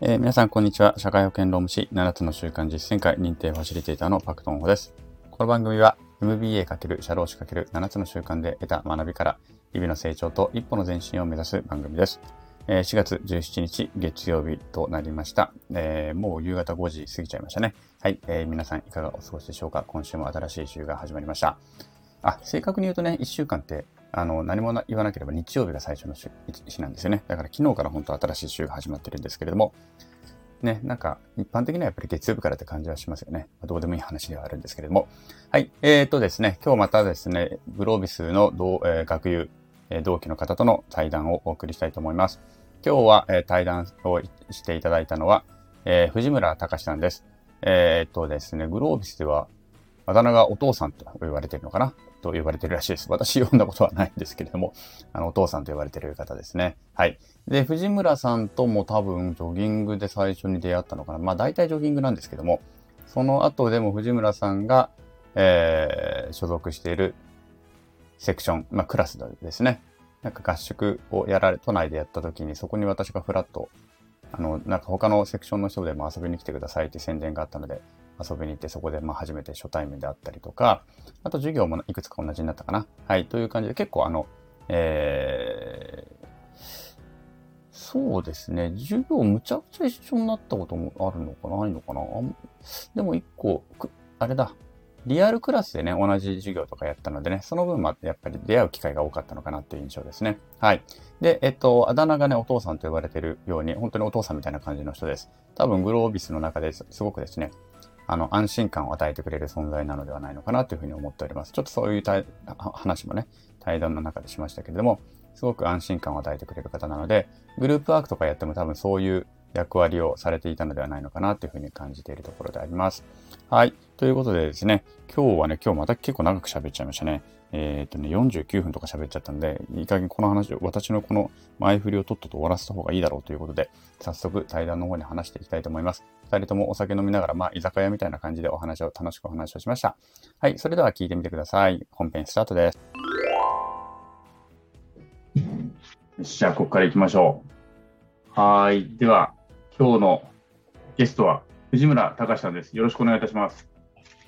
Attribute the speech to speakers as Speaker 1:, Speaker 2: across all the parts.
Speaker 1: えー、皆さん、こんにちは。社会保険労務士7つの習慣実践会認定ファシリテーターのパクトンホです。この番組は MBA× 社労士 ×7 つの習慣で得た学びから日々の成長と一歩の前進を目指す番組です。えー、4月17日月曜日となりました、えー、もう夕方5時過ぎちゃいましたね。はい、えー、皆さんいかがお過ごしでしょうか今週も新しい週が始まりました。あ、正確に言うとね、1週間ってあの、何も言わなければ日曜日が最初の日なんですよね。だから昨日から本当新しい週が始まってるんですけれども、ね、なんか一般的にはやっぱり月曜日からって感じはしますよね。まどうでもいい話ではあるんですけれども。はい。えー、とですね、今日またですね、グロービスの同、えー、学友、えー、同期の方との対談をお送りしたいと思います。今日は、えー、対談をしていただいたのは、えー、藤村隆さんです。えー、っとですね、グロービスでは、あだ名がお父さんと言われているのかなと呼ばれてるらしいです。私読んだことはないんですけれども、あの、お父さんと呼ばれてる方ですね。はい。で、藤村さんとも多分ジョギングで最初に出会ったのかな。まあ大体ジョギングなんですけども、その後でも藤村さんが、えー、所属しているセクション、まあクラスですね。なんか合宿をやられ、都内でやった時にそこに私がフラッと、あの、なんか他のセクションの人でも遊びに来てくださいって宣伝があったので、遊びに行ってそこでまあ初めて初対面であったりとか、あと授業もいくつか同じになったかな。はい、という感じで結構あの、えー、そうですね。授業むちゃくちゃ一緒になったこともあるのかないのかなでも一個、あれだ。リアルクラスでね、同じ授業とかやったのでね、その分まやっぱり出会う機会が多かったのかなっていう印象ですね。はい。で、えっと、あだ名がね、お父さんと呼ばれてるように、本当にお父さんみたいな感じの人です。多分、グロービスの中ですすごくですね、あの、安心感を与えてくれる存在なのではないのかなというふうに思っております。ちょっとそういう話もね、対談の中でしましたけれども、すごく安心感を与えてくれる方なので、グループワークとかやっても多分そういう役割をされていたのではないのかなというふうに感じているところであります。はい。ということでですね、今日はね、今日また結構長く喋っちゃいましたね。えっ、とね、49分とか喋っちゃったんで、いい加減この話を、私のこの前振りをとっとと終わらせた方がいいだろうということで、早速対談の方に話していきたいと思います。二人ともお酒飲みながら、まあ、居酒屋みたいな感じでお話を、楽しくお話をしました。はい、それでは聞いてみてください。本編スタートです。じゃあ、ここから行きましょう。はい。では、今日のゲストは藤村隆さんです。よろしくお願いいたします。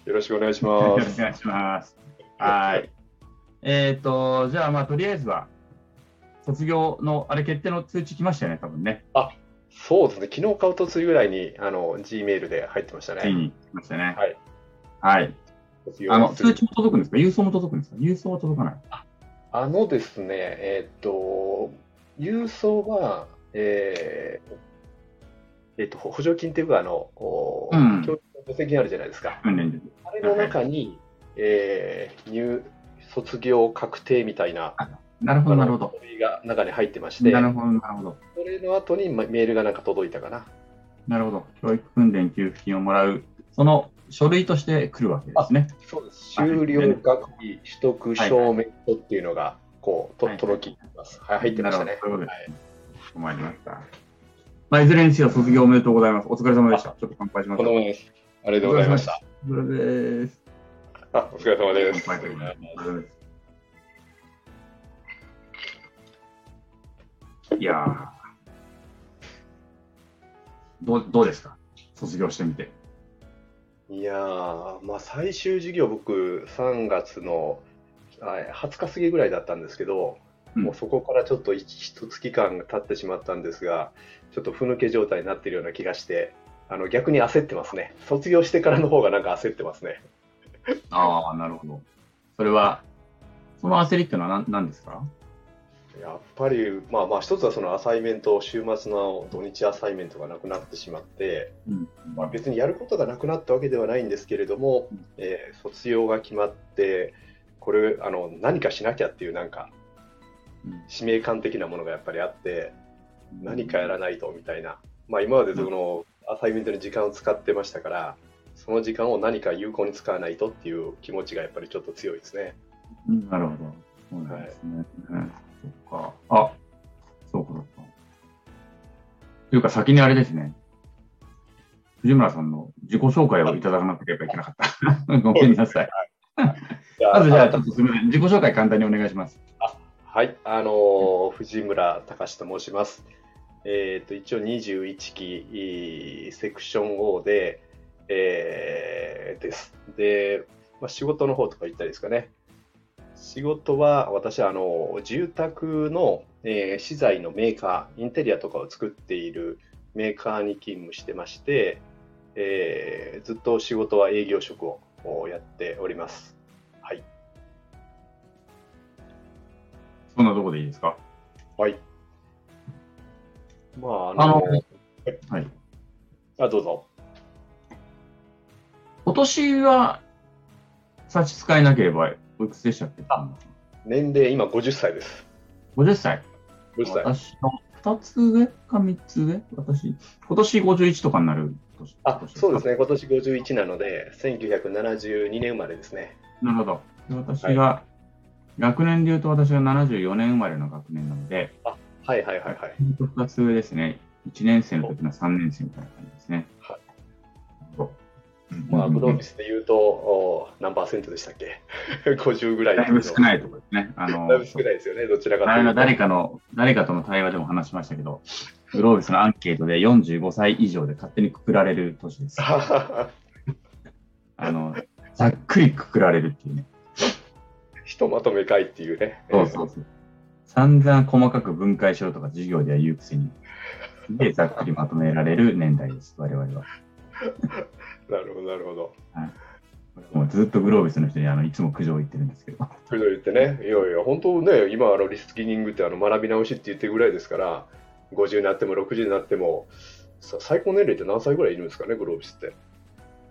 Speaker 2: よろしくお願いします。
Speaker 1: よろしくお願いします。はい。えっ、ー、と、じゃあ、まあ、とりあえずは、卒業の、あれ、決定の通知来ましたよね、多分ね。
Speaker 2: あ、そうですね。昨日買うとついぐらいに、あの、G メールで入ってましたね。
Speaker 1: ついに来ましたね。
Speaker 2: はい。
Speaker 1: はい。あの、通知も届くんですか？郵送も届くんですか？郵送は届かない
Speaker 2: ああのですね、えっ、ー、と、郵送は、えー、えっ、ー、と、補助金っていうか、あの、うん、教育の助成金あるじゃないですか。
Speaker 1: うん、
Speaker 2: あれの中に、はい、えー、入、卒業確定みたいな、
Speaker 1: なるほど、なるほど。
Speaker 2: が中に入ってまして、
Speaker 1: なるほど、なるほど。
Speaker 2: それの後にメールがなんか届いたかな。
Speaker 1: なるほど。教育訓練給付金をもらう、その書類として来るわけですね。
Speaker 2: そうです。修了学費取得証明書っていうのが、こう、と、届きます。はい、入ってましたね。
Speaker 1: そうです。はい、りました。まあ、いずれにしろ卒業おめでとうございます。お疲れ様でした。ちょっと乾杯します。
Speaker 2: このです。ありがとうございました。
Speaker 1: お疲れです。
Speaker 2: あ、お疲れ様です。
Speaker 1: いやどうどうですか？卒業してみて。
Speaker 2: いやまあ最終授業僕3月の20日過ぎぐらいだったんですけど、うん、もうそこからちょっと一月間経ってしまったんですが、ちょっとふぬけ状態になっているような気がして、あの逆に焦ってますね。卒業してからの方がなんか焦ってますね。
Speaker 1: ああ、なるほど。それは、その焦りっていうのは何何ですか？
Speaker 2: やっぱり、まあまあ、一つはそのアサイメント、週末の土日アサイメントがなくなってしまって、うん、まあ、別にやることがなくなったわけではないんですけれども、うん、えー、卒業が決まって、これあの、何かしなきゃっていうなんか、使命感的なものがやっぱりあって、何かやらないとみたいな、まあ、今までそのアサイメントに時間を使ってましたから、その時間を何か有効に使わないとっていう気持ちがやっぱりちょっと強いですね。
Speaker 1: なるほど。そうですね。はいそっか。あ、そうか、そうか。というか、先にあれですね。藤村さんの自己紹介をいただかなければいけなかった。ごめんなさい。まずじゃあ、ちょっとすみません。自己紹介簡単にお願いします。
Speaker 2: あはい、あのー、藤村隆と申します。えー、と一応21期セクション O で、えー、です。で、まあ、仕事の方とか言ったりですかね。仕事は私はあの住宅の、えー、資材のメーカー、インテリアとかを作っているメーカーに勤務してまして、えー、ずっと仕事は営業職をやっております。はい。
Speaker 1: そんなとこでいいですか？
Speaker 2: はい。まあ、
Speaker 1: あの、あのはい。
Speaker 2: あ、どうぞ。
Speaker 1: 今年は差し支えなければ、おいくつでしたっけ？
Speaker 2: 年齢、今50歳です。
Speaker 1: 50歳
Speaker 2: ?50 歳。
Speaker 1: 私の2つ上か3つ上？私、今年51とかになる
Speaker 2: 年あ、そうですね。今年51なので、1972年生まれですね。
Speaker 1: なるほど。私が、はい、学年でいうと私は74年生まれの学年なので、
Speaker 2: あはいはいはいはい。
Speaker 1: 2つ上ですね。1年生の時の3年生みたいな感じですね。はい。
Speaker 2: まあ、ブドウビスで言うと、お何パーセントでしたっけ ?50 ぐらい
Speaker 1: だいぶ少ないところですね。
Speaker 2: あのだいぶ少ないですよね、どちらかという
Speaker 1: と。誰かの、誰かとの対話でも話しましたけど、ブロービスのアンケートで45歳以上で勝手にくくられる年です。あの、ざっくりくくられるっていうね。
Speaker 2: ひとまとめかいっていうね。
Speaker 1: そうそうそう。散々細かく分解しろとか授業では言うくせに、で、ざっくりまとめられる年代です、我々は。
Speaker 2: なるほど、なるほど。はい
Speaker 1: もうずっとグロービスの人にあのいつも苦情言ってるんですけど。
Speaker 2: 苦情言ってね、いやいや、本当ね、今、あのリスキニングってあの学び直しって言ってるぐらいですから、50になっても60になっても、最高年齢って何歳ぐらいいるんですかね、グロービスって。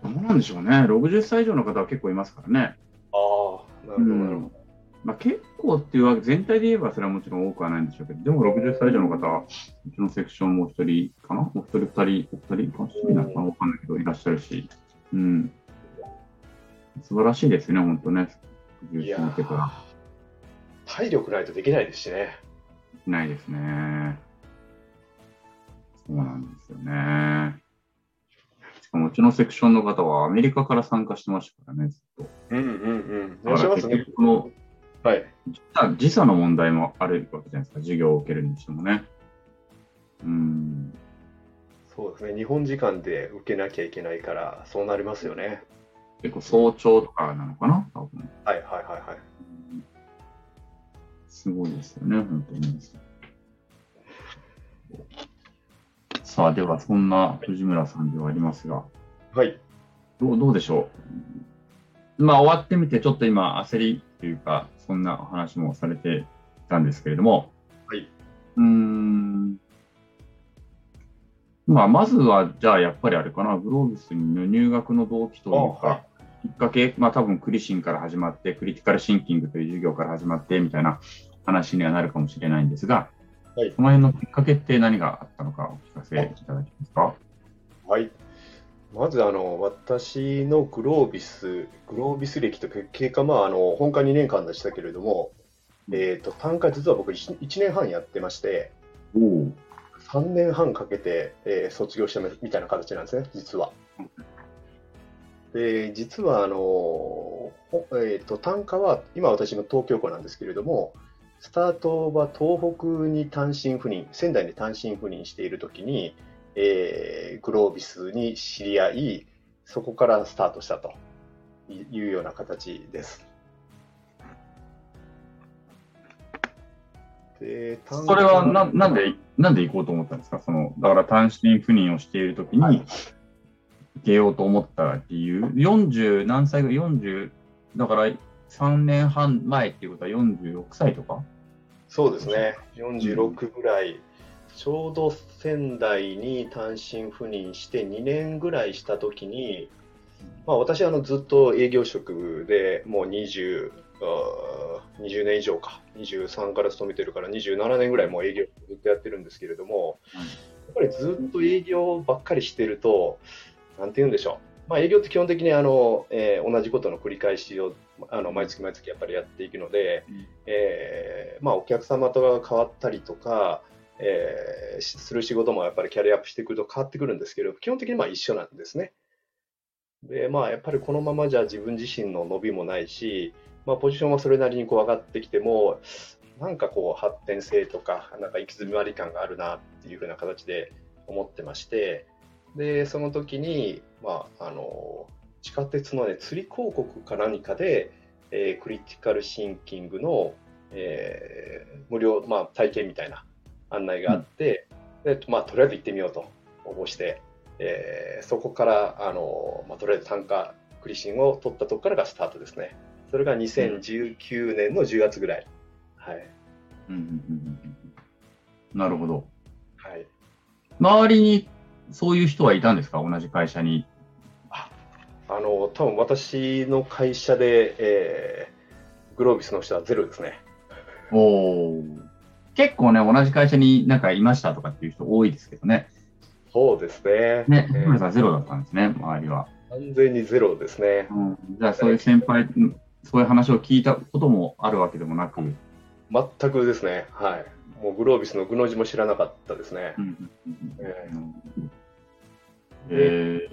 Speaker 1: どうなんでしょうね、60歳以上の方は結構いますからね。
Speaker 2: ああ、なるほど、なるほど。
Speaker 1: まあ、結構っていうわけ、全体で言えばそれはもちろん多くはないんでしょうけど、でも60歳以上の方は、うちのセクションもう一人かな？もう一人、二人、お二人か、一人なのかわかんないけど、いらっしゃるし、うん。素晴らしいですね、本当ね。
Speaker 2: いや体力ないとできないですしね。
Speaker 1: ないですね。そうなんですよね。しかもうちのセクションの方はアメリカから参加してましたからね、ずっと。
Speaker 2: うんうんうん。いらっしますね。
Speaker 1: はい、時差の問題もあるわけじゃないですか、授業を受けるにしてもね。うん
Speaker 2: そうですね、日本時間で受けなきゃいけないから、そうなりますよね。
Speaker 1: 結構早朝とかなのかな、多
Speaker 2: 分はいはいはいはい。
Speaker 1: すごいですよね、本当に。さあ、ではそんな藤村さんではありますが、
Speaker 2: はい。
Speaker 1: どうどうでしょう？まあ、終わってみて、ちょっと今、焦りというか、そんなお話もされてたんですけれども、
Speaker 2: はい。
Speaker 1: うん。まあ、まずは、じゃあ、やっぱりあれかな、グロービスの入学の動機というか、はい、きっかけ、まあ、多分クリシンから始まって、クリティカルシンキングという授業から始まって、みたいな話にはなるかもしれないんですが、はい、その辺のきっかけって何があったのかお聞かせいただけますか？
Speaker 2: はい。まずあの私のグロービス、グロービス歴と経過、まあ、あの本科2年間でしたけれども、えーと、単価、実は僕1、1年半やってまして、3年半かけて、えー、卒業したみたいな形なんですね、実は。で実はあの、えーと、単価は、今私の東京校なんですけれども、スタートは東北に単身赴任、仙台に単身赴任しているときに、えー、グロービスに知り合い、そこからスタートしたというような形です。
Speaker 1: でそれはななんで、なんで行こうと思ったんですか？そのだから単身赴任をしているときに、行けようと思った理由、40何歳ぐらい、40、だから3年半前っていうことは46歳とか？
Speaker 2: そうですね、46ぐらいちょうど仙台に単身赴任して2年ぐらいしたときに、まあ、私はあのずっと営業職でもう20、20年以上か、23から勤めてるから27年ぐらいもう営業ずっとやってるんですけれども、やっぱりずっと営業ばっかりしてると、なんて言うんでしょう。まあ、営業って基本的にあの、えー、同じことの繰り返しをあの毎月毎月やっぱりやっていくので、うん、えー、まあ、お客様とが変わったりとか、えー、する仕事もやっぱりキャリアアップしてくると変わってくるんですけど、基本的にまあ一緒なんですね。で、まあやっぱりこのままじゃ自分自身の伸びもないし、まあポジションはそれなりにこう上がってきても、なんかこう発展性とか、なんか行き詰まり感があるなっていうふうな形で思ってまして、で、その時に、まあ、あの、地下鉄のね、釣り広告か何かで、えー、クリティカルシンキングの、えー、無料、まあ、体験みたいな案内があって、うん、でまあ、とりあえず行ってみようと応募して、えー、そこからあの、まあ、とりあえず単価クリシンを取ったとこからがスタートですね。それが2019年の10月ぐらい。はい。うんうんうん
Speaker 1: うん、なるほど。
Speaker 2: はい。
Speaker 1: 周りにそういう人はいたんですか？同じ会社に。
Speaker 2: ああの、多分私の会社で、えー、グロービスの人はゼロですね。
Speaker 1: おお。結構ね、同じ会社になんかいましたとかっていう人多いですけどね。
Speaker 2: そうですね。
Speaker 1: ね、えー、さんゼロだったんですね、周りは。
Speaker 2: 完全にゼロですね。
Speaker 1: うん、じゃあ、そういう先輩、そういう話を聞いたこともあるわけでもなく。
Speaker 2: 全くですね。はい。もうグロービスのグの字も知らなかったですね。え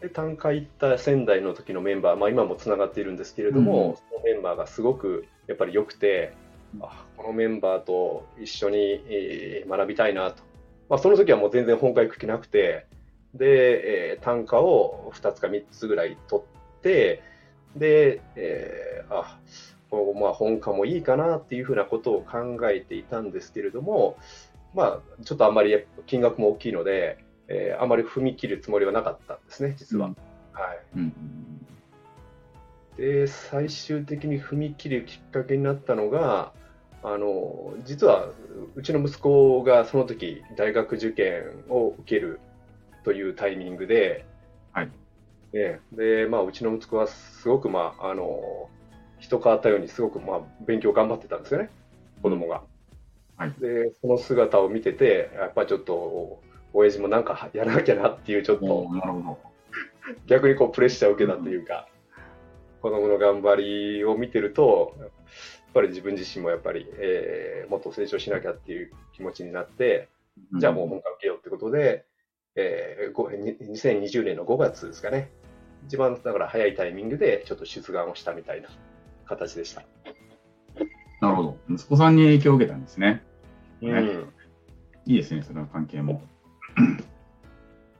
Speaker 2: で単価行った仙台の時のメンバー、まあ、今もつながっているんですけれども、うん、そのメンバーがすごくやっぱり良くて、あこのメンバーと一緒に、えー、学びたいなと、まあ、その時はもう全然本格的なくてで、えー、単価を2つか3つぐらい取ってで、えー、あこのまあ本科もいいかなっていうふうなことを考えていたんですけれども、まあ、ちょっとあんまり金額も大きいので、えー、あまり踏み切るつもりはなかったんですね、実は。うん、はい、うん、で、最終的に踏み切るきっかけになったのが、あの実はうちの息子がその時大学受験を受けるというタイミングで、
Speaker 1: はい。
Speaker 2: ねでまあ、うちの息子はすごく、まあ、あの人変わったようにすごくまあ勉強頑張ってたんですよね、子供が。はい、で、その姿を見てて、やっぱりちょっと、親父もなんかやらなきゃなっていう、ちょっと、逆にこうプレッシャーを受けたというか、子供の頑張りを見てると、ぱり自分自身もやっぱり、えー、もっと成長しなきゃっていう気持ちになって、じゃあもう本格受けようってことで、えー、2020年の5月ですかね、一番だから早いタイミングでちょっと出願をしたみたいな形でした。
Speaker 1: なるほど。息子さんに影響を受けたんですね。
Speaker 2: うん。
Speaker 1: いいですね、その関係も。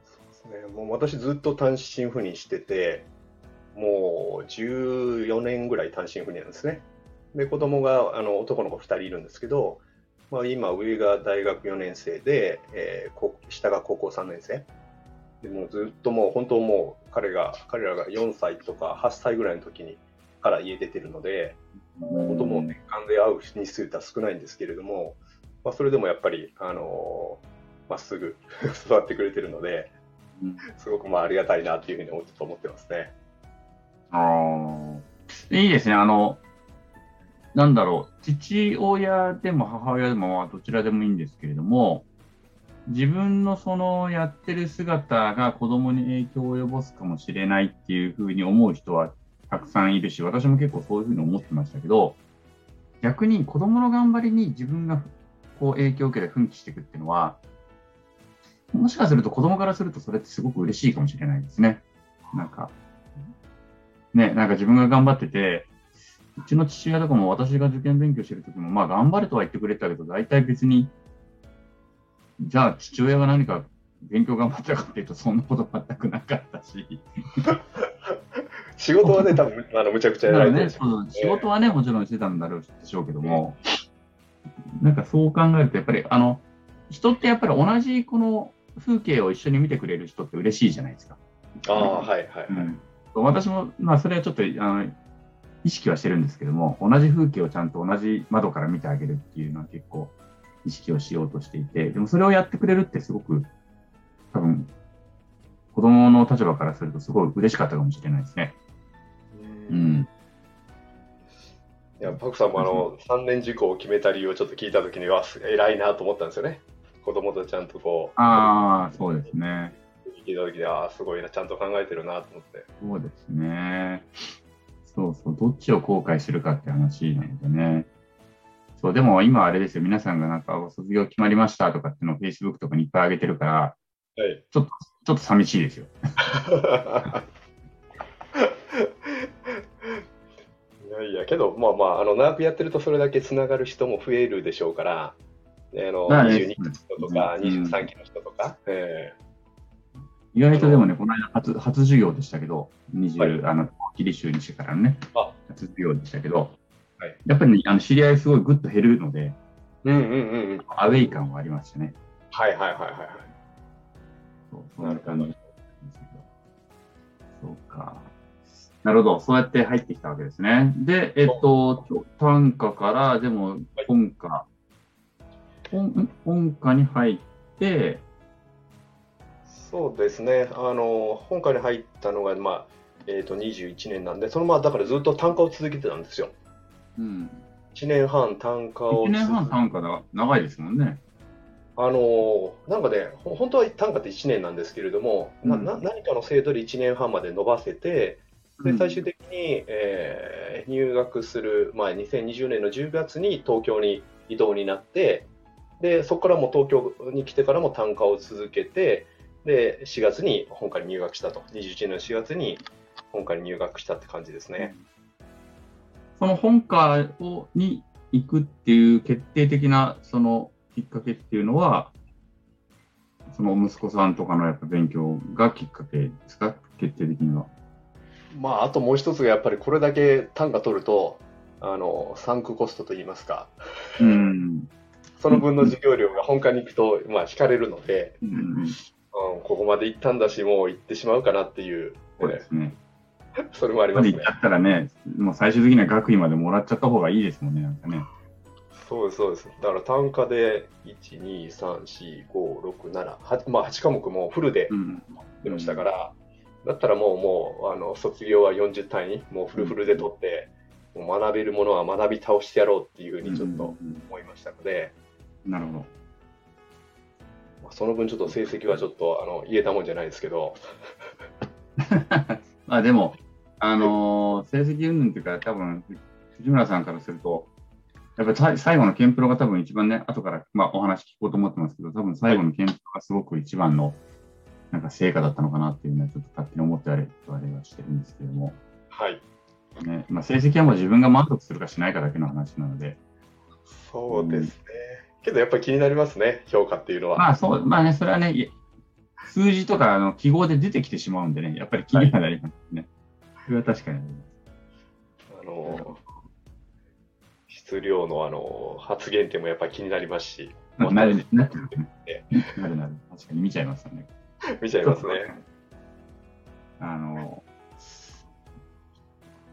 Speaker 2: そうですね。もう私ずっと単身赴任してて、もう14年ぐらい単身赴任なんですね。で、子供があの男の子2人いるんですけど、まあ、今、上が大学4年生で、えー、下が高校3年生。でもずっともう本当もう彼が、彼らが4歳とか8歳ぐらいの時にから家出てるので、子供を年間で会う日数って少ないんですけれども、まあ、それでもやっぱり、あのまっすぐ 育ってくれてるので、すごくまあありがたいなっていうふうに思ってますね。
Speaker 1: あいいですね。あの、なんだろう、父親でも母親でもまあどちらでもいいんですけれども、自分のそのやってる姿が子供に影響を及ぼすかもしれないっていうふうに思う人はたくさんいるし、私も結構そういうふうに思ってましたけど、逆に子供の頑張りに自分がこう影響を受けて奮起していくっていうのは、もしかすると子供からするとそれってすごく嬉しいかもしれないですね。なんか、ね、なんか自分が頑張ってて、うちの父親とかも私が受験勉強してる時も、まあ頑張れとは言ってくれたけど、大体別に、じゃあ父親が何か勉強頑張ったかっていうと、そんなこと全くなかったし。
Speaker 2: 仕事はね、多分あのむちゃくちゃ
Speaker 1: やられてる、ね、仕事はね、もちろんしてたんだろうでしょうけども、なんかそう考えると、やっぱり、あの、人ってやっぱり同じこの風景を一緒に見てくれる人って嬉しいじゃないですか。
Speaker 2: ああ、はいはいはい。うん、
Speaker 1: 私も、まあ、それはちょっと、あの、意識はしてるんですけども、同じ風景をちゃんと同じ窓から見てあげるっていうのは結構意識をしようとしていて、でもそれをやってくれるってすごく、多分、子供の立場からするとすごい嬉しかったかもしれないですね。うん。
Speaker 2: いや、パクさんもあの、3年事項を決めた理由をちょっと聞いたときには、偉いなと思ったんですよね。子供とちゃんとこ
Speaker 1: う。ああ、そうですね。
Speaker 2: 聞いたときに、ああ、すごいな、ちゃんと考えてるなと思って。
Speaker 1: そうですね。そうそう、どっちを後悔するかって話なのでね。そう、でも今あれですよ、皆さんがなんか卒業決まりましたとかっていうのを Facebook とかにいっぱい上げてるから、
Speaker 2: はい、
Speaker 1: ちょっと、ちょっと寂しいですよ。
Speaker 2: いやいいや、けど、まあまあ、あの、長くやってるとそれだけつながる人も増えるでしょうから、あの、22期の人とか、23期の人とか、え
Speaker 1: 意外とでもね、この間初、初授業でしたけど、20、はい、あの、キリ州にしてからのね、初授業でしたけど、はい、やっぱり、ね、あの知り合いすごいぐっと減るので、
Speaker 2: うんうんうんうん。
Speaker 1: アウェイ感はありましたね。
Speaker 2: はいはいはいはい。
Speaker 1: そう、そんな感じですけど。そうか。なるほど。そうやって入ってきたわけですね。で、えっと、短歌から、でも、本歌、はい、本本歌に入って、
Speaker 2: そうですね。あの、本科に入ったのが、まあ、えっ、ー、と、21年なんで、そのまま、だからずっと単価を続けてたんですよ。
Speaker 1: うん。
Speaker 2: 1年半単価を。
Speaker 1: 1年半単価だ、長いですもんね。
Speaker 2: あのなんかね、本当は単価って1年なんですけれども、うん、な何かの制度で1年半まで伸ばせて、で最終的に、えー、入学する前、2020年の10月に東京に移動になって、でそこからも東京に来てからも単価を続けて、で、4月に本科に入学したと。21年の4月に本科に入学したって感じですね。
Speaker 1: その本科をに行くっていう決定的なそのきっかけっていうのは、その息子さんとかのやっぱ勉強がきっかけですか？決定的には。
Speaker 2: まあ、あともう一つがやっぱりこれだけ単価取ると、あの、サンクコストといいますか。
Speaker 1: うん。
Speaker 2: その分の授業料が本科に行くと、まあ、引かれるので、
Speaker 1: うん、
Speaker 2: うん、ここまで行ったんだし、もう行ってしまうかなっていう、
Speaker 1: そうですね。
Speaker 2: それもありますね。
Speaker 1: 行っちゃったらね、もう最終的には学位までもらっちゃった方がいいですもんね、なんかね。
Speaker 2: そうです、そうです。だから単価で、1、2、3、4、5、6、7、8, まあ8科目もフルで出ましたから、うん、だったらもう、もう、あの、卒業は40単位、もうフルフルで取って、うん、もう学べるものは学び倒してやろうっていうふうにちょっと思いましたので。
Speaker 1: なるほど。
Speaker 2: その分ちょっと成績はちょっとあの言えたもんじゃないですけど。
Speaker 1: まあでも、あのー、成績云々っていうか、多分藤村さんからすると、やっぱり最後のケンプロが多分一番ね、後から、まあ、お話聞こうと思ってますけど、多分最後のケンプロがすごく一番のなんか成果だったのかなっていうのはちょっと勝手に思ってあれあれはしてるんですけども。
Speaker 2: はい。
Speaker 1: ねまあ、成績はもう自分が満足するかしないかだけの話なので。
Speaker 2: そうですね。けどやっぱり気になりますね、評価っていうのは。
Speaker 1: まあそう、まあね、それはね、数字とかあの記号で出てきてしまうんでね、やっぱり気にはなりますね。はい、それは確かに
Speaker 2: あの、質量のあの発言点もやっぱり気になりますし。
Speaker 1: なるなる なるなる。確かに見ちゃいますよね。
Speaker 2: 見ちゃいますね。
Speaker 1: あの、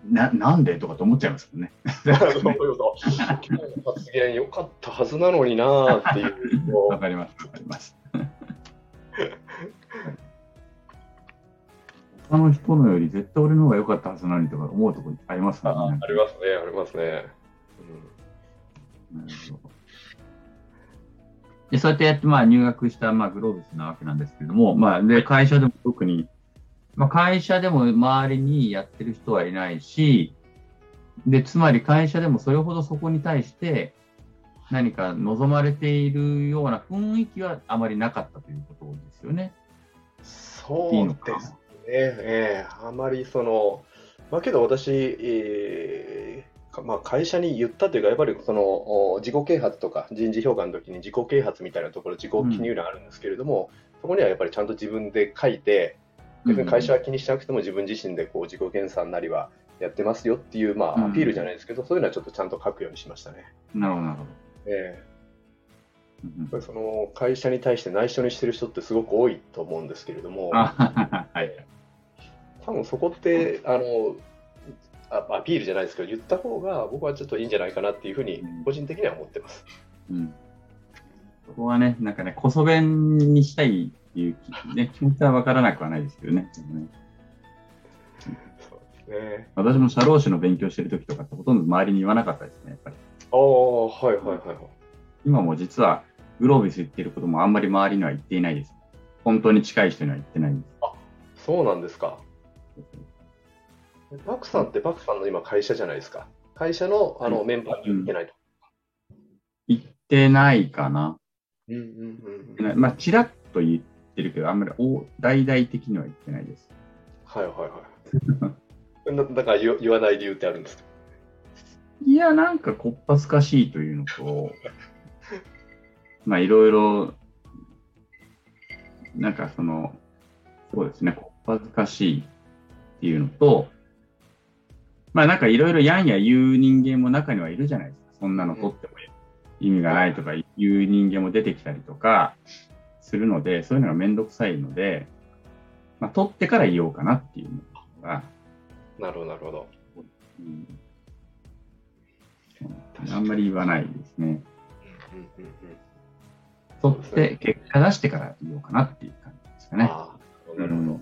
Speaker 1: ななんでとかと思っちゃいますもんね。
Speaker 2: そういうこと。今日の発言良かったはずなのになっていう。
Speaker 1: わかります、わかります。他の人のより絶対俺の方が良かったはずなのにとか思うところあります
Speaker 2: ね。ありますね、ありますね。
Speaker 1: うん、なるほど。でそうやってやって、まあ、入学した、まあ、グローブスなわけなんですけれども、まあ、で会社でも特にまあ、会社でも周りにやってる人はいないし、で、つまり会社でもそれほどそこに対して何か望まれているような雰囲気はあまりなかったということですよね。
Speaker 2: そうですね。えー、あまりその、まあけど私、えーまあ、会社に言ったというか、やっぱりその自己啓発とか人事評価の時に自己啓発みたいなところ、自己記入欄あるんですけれども、うん、そこにはやっぱりちゃんと自分で書いて、別に会社は気にしなくても自分自身でこう自己研鑽なりはやってますよっていう、まあ、アピールじゃないですけど、そういうのはちょっとちゃんと書くようにしましたね。
Speaker 1: なるほど、なるほど。
Speaker 2: ええー、その会社に対して内緒にしてる人ってすごく多いと思うんですけれども、
Speaker 1: はい、
Speaker 2: 多分そこってあのアピールじゃないですけど、言った方が僕はちょっといいんじゃないかなっていうふうに、個人的には思ってます。
Speaker 1: うん、そこはね、なんかね、こそ弁にしたいいう、ね、気持ちは分からなくはないですけどね。
Speaker 2: そうですね
Speaker 1: 私も社労士の勉強してる時とかってほとんど周りに言わなかったですね、やっぱり。
Speaker 2: ああ、はいはいはい。
Speaker 1: 今も実はグロービス言ってることもあんまり周りには言っていないです。本当に近い人には言ってないんです。
Speaker 2: あ、そうなんですか。バクさんってバクさんの今会社じゃないですか。会社のあのメンバーに言ってないと。
Speaker 1: 言ってないかな。
Speaker 2: うんうんうん、
Speaker 1: まあ、ちらっと言ってるけど、あんまり大大々的には言ってないです。
Speaker 2: はいはいはい。だから言わない理由ってあるんですか？
Speaker 1: いや、なんかこっぱずかしいというのと、まあいろいろ、なんかその、そうですね、こっぱずかしいっていうのと、まあなんかいろいろやんや言う人間も中にはいるじゃないですか。そんなの取っても意味がないとか言う人間も出てきたりとかするので、そういうのがめんどくさいので、まあ取ってから言おうかなっていうのが。
Speaker 2: なるほど、なるほど。うん
Speaker 1: あんまり言わないですね。取って結果出してから言おうかなっていう感じですかね。なるほど。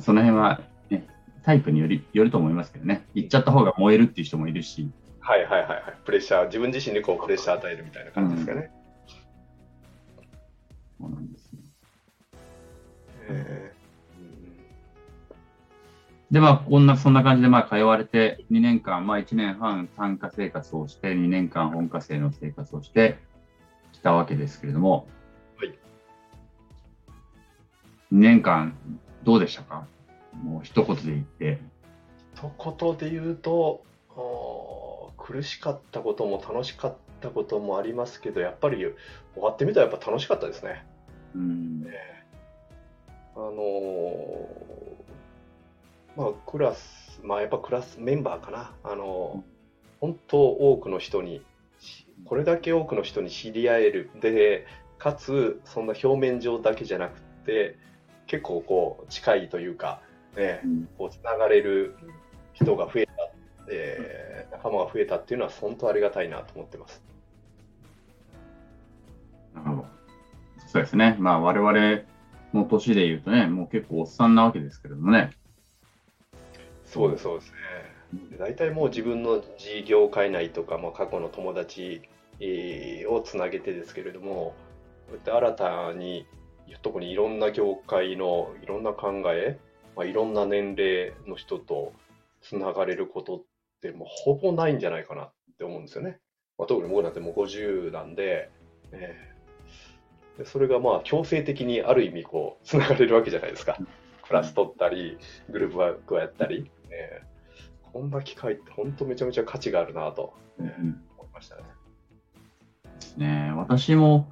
Speaker 1: その辺は、ね、タイプによりよると思いますけどね。言っちゃった方が燃えるっていう人もいるし。
Speaker 2: はいはいはいはい。プレッシャー、自分自身にこうプレッシャー与えるみたいな感じですかね。
Speaker 1: うん、そうなんですよ。
Speaker 2: えー
Speaker 1: で、まあ、こんな、そんな感じで、まあ、通われて、2年間、まあ、1年半参加生活をして、2年間本科生の生活をしてきたわけですけれども、
Speaker 2: はい。
Speaker 1: 2年間、どうでしたか？もう一言で言って。
Speaker 2: 一言で言うと、苦しかったことも楽しかったこともありますけど、やっぱり終わってみたらやっぱ楽しかったですね。
Speaker 1: うん、
Speaker 2: あのーまあ、クラス、まあ、やっぱクラスメンバーかな。あの、本当多くの人に、これだけ多くの人に知り合える。で、かつ、そんな表面上だけじゃなくて、結構こう、近いというか、ね、こう、つながれる人が増えた、えー、仲間が増えたっていうのは、本当ありがたいなと思ってます。
Speaker 1: なるほど。そうですね。まあ、我々の年で言うとね、もう結構おっさんなわけですけれどもね。
Speaker 2: そうです、そうですね。大体もう自分の事業界内とか、まあ、過去の友達をつなげてですけれども、こうやって新たに、特にいろんな業界のいろんな考え、まあ、いろんな年齢の人とつながれることってもうほぼないんじゃないかなって思うんですよね。まあ、特に僕なんてもう50なんで、えー、でそれがまあ強制的にある意味こう つながれるわけじゃないですか。クラス取ったり、グループワークをやったり。ね、こんな機会って本当めちゃめちゃ価値があるなと、ね、うん、思いましたね。
Speaker 1: ね私も、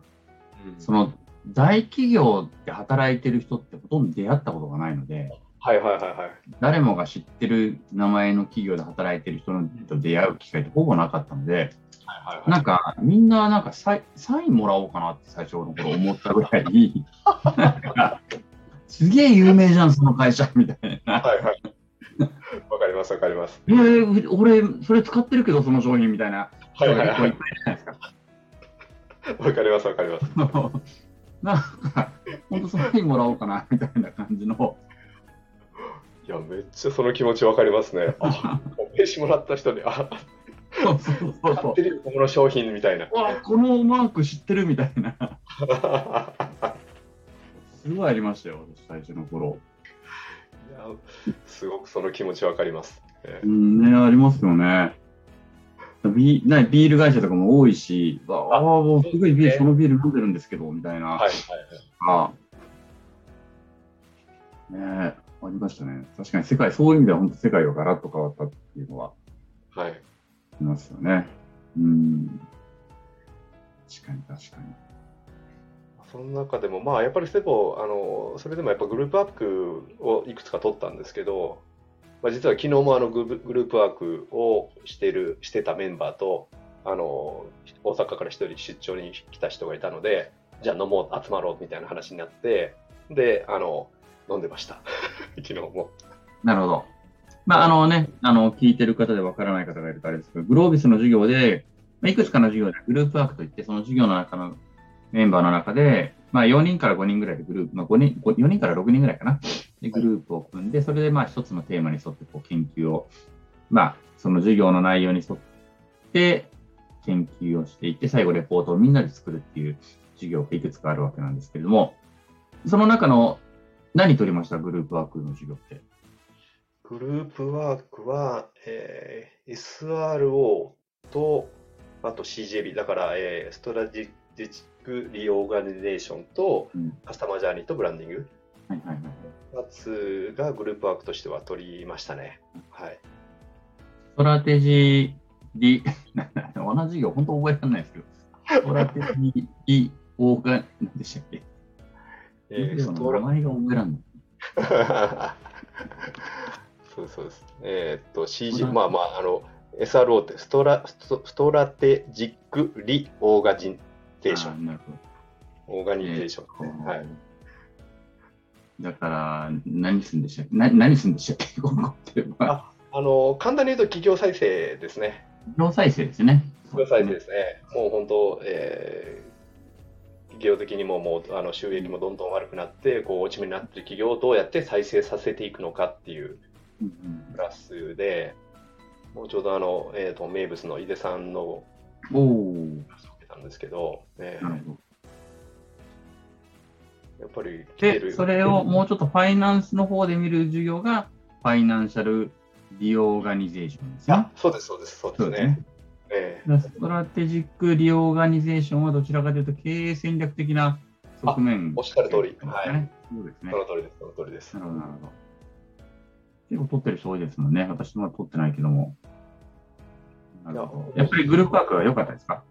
Speaker 1: うん、その大企業で働いてる人ってほとんど出会ったことがないので、
Speaker 2: はいはいはいはい。
Speaker 1: 誰もが知ってる名前の企業で働いてる人と出会う機会ってほぼなかったので、はいはいはい、なんかみんななんかサイサインもらおうかなって最初の頃思ったぐらい、すげえ有名じゃん、その会社みたいな。はいはい。
Speaker 2: わかります、わかります。
Speaker 1: えー、俺、それ使ってるけど、その商品みたいな。はいはいはい。わ
Speaker 2: かります、わかります。
Speaker 1: なんか、本当サインもらおうかな、みたいな感じの。
Speaker 2: いや、めっちゃその気持ちわかりますね。あ、名刺もらった人に、あ、そうそうそうそう。この商品みたいな。
Speaker 1: わ、このマーク知ってるみたいな。すごいありましたよ、私、最初の頃。
Speaker 2: すごくその気持ちわかります。
Speaker 1: えー、うんね、ありますよね。ビなビール会社とかも多いし、ああ、もうすごいビール、そのビール飲んでるんですけど、みたいな。はいはいはい。あねありましたね。確かに世界、そういう意味では本当世界がガラッと変わったっていうのは、
Speaker 2: はい。
Speaker 1: いますよね。うん。確かに確かに。
Speaker 2: その中でも、まあ、やっぱりセボ、あの、それでもやっぱグループワークをいくつか取ったんですけど、まあ、実は昨日もあのグループワークをしてる、してたメンバーと、あの、大阪から一人出張に来た人がいたので、じゃあ飲もう、集まろうみたいな話になって、で、あの、飲んでました。昨日も。
Speaker 1: なるほど。まあ、あのね、あの、聞いてる方でわからない方がいるとあれですけど、グロービスの授業で、いくつかの授業でグループワークといって、その授業の中のメンバーの中で、まあ、4人から5人ぐらいでグループ、まあ、5人、4人から6人ぐらいかな。で、グループを組んで、それでまあ一つのテーマに沿ってこう研究を、まあ、その授業の内容に沿って研究をしていって、最後レポートをみんなで作るっていう授業がいくつかあるわけなんですけれども、その中の何取りました？グループワークの授業って。
Speaker 2: グループワークは、えー、SRO と、あと CJB、だから、えー、ストラテジ自粛リオーガニゼーションと、カスタマージャーニーとブランディング、はいはいはい、2つがグループワークとしては取りましたね。はい、
Speaker 1: トラテジーリ、同じ授業、本当覚えられないですけど、strategy reorga、何でしたっけえー、名前が覚えられない。
Speaker 2: そうそうです。えー、っと、CG、まあまあ、あの、SRO って stra strategic reorganization。organization、ね、はい。
Speaker 1: だから、何するんでしたっけ？な何するんでしたっけ？今後って
Speaker 2: ああの、簡単に言うと企業再生ですね。
Speaker 1: 企業再生ですね。
Speaker 2: 企業再生ですね。もう本当、えー、企業的にももうあの収益もどんどん悪くなって、こう落ち目になっている企業をどうやって再生させていくのかっていうプラスで、もうちょうどあの、えーと、名物の井出さんのおたんですけど、えー、やっぱり
Speaker 1: で、それをもうちょっとファイナンスの方で見る授業が、financial reorganization ですね。あ、
Speaker 2: そうです、そうです、そうですね。
Speaker 1: えー、 strategic reorganization はどちらかというと経営戦略的な側面、
Speaker 2: おっしゃる通り。はい。
Speaker 1: そうですね。
Speaker 2: その通りです、その通りです。
Speaker 1: なるほど、なるほど。結構取ってる人多いですもんね。私も取ってないけども。やっぱりグループワークは良かったですか？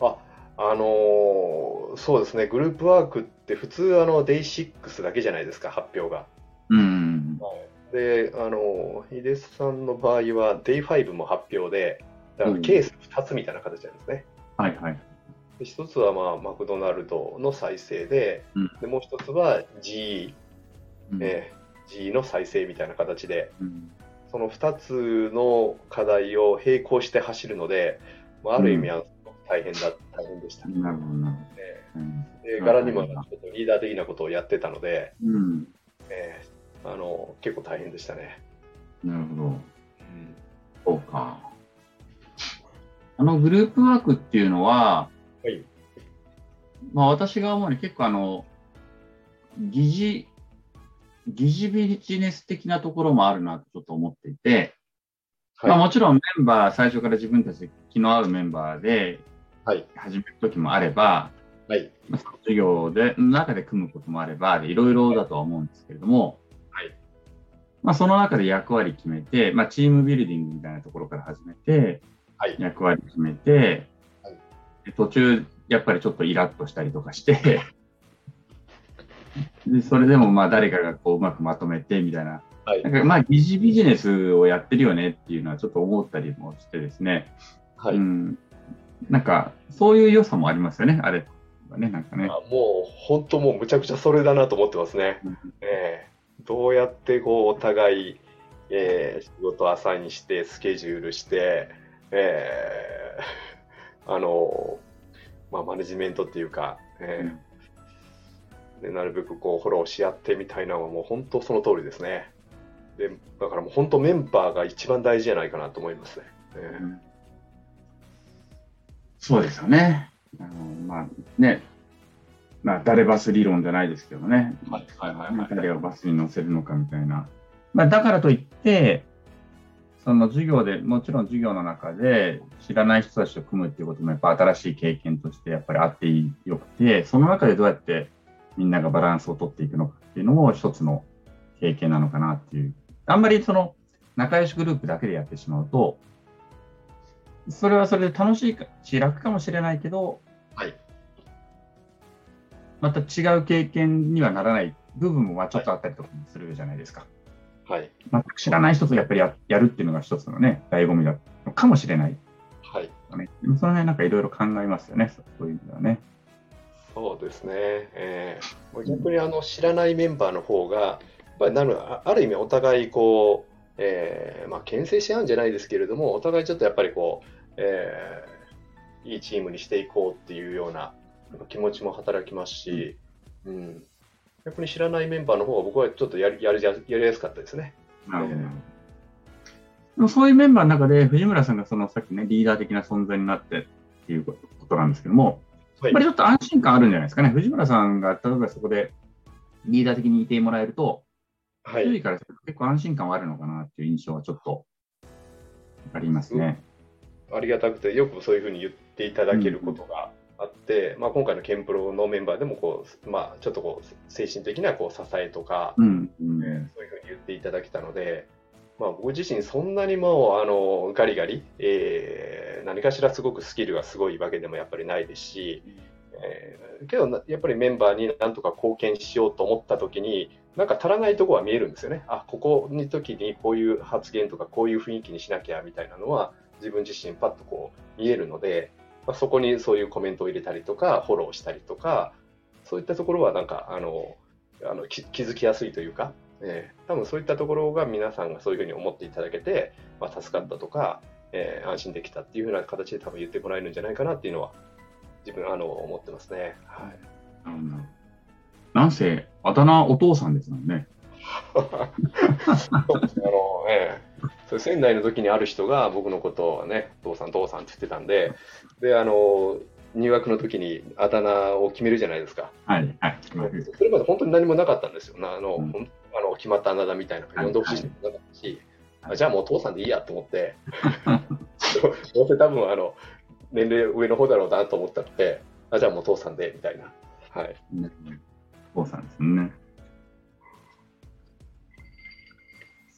Speaker 2: あ、あのー、そうですね、グループワークって普通、あの、 day 6だけじゃないですか、発表が。
Speaker 1: うん。
Speaker 2: で、あの、ヒデさんの場合は、デイ5も発表で、だからケース2つみたいな形なんですね。
Speaker 1: うん、はいはい。
Speaker 2: で1つは、まあ、マクドナルドの再生で、うん、でもう1つは GE、うん、えー、GE の再生みたいな形で、うんその2つの課題を並行して走るので、まあ、ある意味は大変だ、うん、大変でした。
Speaker 1: なるほど、ね
Speaker 2: うん、で柄にもちょっとリーダー的なことをやってたので、
Speaker 1: うん、
Speaker 2: えー、あの結構大変でしたね。
Speaker 1: なるほど。うん、そうか。あのグループワークっていうのは、
Speaker 2: はい、
Speaker 1: まあ、私が思うに結構あの、疑似疑似ビジネス的なところもあるなとちょっと思っていて、はい、まあ、もちろんメンバー、最初から自分たちで気の合うメンバーで始める時もあれば、
Speaker 2: はい、
Speaker 1: まあ、授業で中で組むこともあれば、いろいろだとは思うんですけれども、
Speaker 2: はい。
Speaker 1: まあ、その中で役割決めて、まあ、チームビルディングみたいなところから始めて、
Speaker 2: はい、
Speaker 1: 役割決めて、はい、途中、やっぱりちょっとイラッとしたりとかして でそれでもまあ誰かがこううまくまとめてみたいな、
Speaker 2: はい、
Speaker 1: なんかまあ疑似ビジネスをやってるよねっていうのはちょっと思ったりもしてですね、
Speaker 2: はい、うん、
Speaker 1: なんかそういう良さもありますよね、あれはね、なんかね。
Speaker 2: もう本当もうむちゃくちゃそれだなと思ってますね。うん、えー、どうやってこうお互い、えー、仕事アサインしてスケジュールして、えー、あの、まあ、マネジメントっていうか、えー、うんでなるべくこうフォローし合ってみたいなのはもう本当その通りですね。でだからもう本当メンバーが一番大事じゃないかなと思いますね。うん、
Speaker 1: そうですよね。あのまあね、まあ誰バス理論じゃないですけどね。
Speaker 2: はいはいはい、はい、
Speaker 1: 誰をバスに乗せるのかみたいな。まあだからといって、その授業で、もちろん授業の中で知らない人たちと組むっていうこともやっぱ新しい経験としてやっぱりあってよくて、その中でどうやってみんながバランスを取っていくのかっていうのも一つの経験なのかなっていう。あんまりその仲良しグループだけでやってしまうと、それはそれで楽しいし楽かもしれないけど、
Speaker 2: はい、
Speaker 1: また違う経験にはならない部分もちょっとあったりとかするじゃないですか。
Speaker 2: はい。
Speaker 1: 全く知らない人とやっぱりややるっていうのが一つのね、醍醐味だかもしれない。
Speaker 2: はい。
Speaker 1: その辺なんかいろいろ考えますよね、そういう意味ではね。
Speaker 2: そうですね、えー、逆にあの知らないメンバーの方が、やっぱりなるある意味お互いこう、えーまあ、牽制し合うんじゃないですけれども、お互いちょっとやっぱりこう、えー、いいチームにしていこうっていうような気持ちも働きますし、うん、逆に知らないメンバーの方が僕はちょっとやりやりやりやすかったですね。
Speaker 1: なるほど、えー、そういうメンバーの中で藤村さんがそのさっきね、リーダー的な存在になってっていうことなんですけども、やっぱりちょっと安心感あるんじゃないですかね。藤村さんが例えばそこでリーダー的にいてもらえると、
Speaker 2: はい、
Speaker 1: から結構安心感はあるのかなっていう印象はちょっとありますね。
Speaker 2: ありがたくて、よくそういうふうに言っていただけることがあって、うん、まあ、今回のケンプロのメンバーでもこう、まあ、ちょっとこう精神的なこう支えとか、
Speaker 1: うんうん、
Speaker 2: そういうふうに言っていただけたので、まあ、僕自身そんなにもうあのガリガリ、えー、何かしらすごくスキルがすごいわけでもやっぱりないですし、えー、けどやっぱりメンバーになんとか貢献しようと思った時になんか足らないところは見えるんですよね。あここの時にこういう発言とかこういう雰囲気にしなきゃみたいなのは自分自身パッとこう見えるので、まあ、そこにそういうコメントを入れたりとかフォローしたりとかそういったところはなんかあのあの気づきやすいというか、えー、多分そういったところが皆さんがそういうふうに思っていただけて、まあ、助かったとか、えー、安心できたっていうふうな形で多分言ってもらえるんじゃないかなっていうのは自分あの思ってますね。はい、
Speaker 1: うん、なんせあだ名お父さんですもんね。あ
Speaker 2: のえ それ仙台の時にある人が僕のことをね、父さん、父さんって言ってたんで、で、あの、入学の時にあだ名を決めるじゃないですか。
Speaker 1: はい、はい。
Speaker 2: それまで本当に何もなかったんですよ。あの、うん、あの決まったあだ名みたいな呼んでほしい人もなかったし、はい、じゃあもう父さんでいいやと思って、どうせ多分あの、年齢上の方だろうなと思ったので、あじゃあもう父さんでみたいな。はい。
Speaker 1: 父さんですね。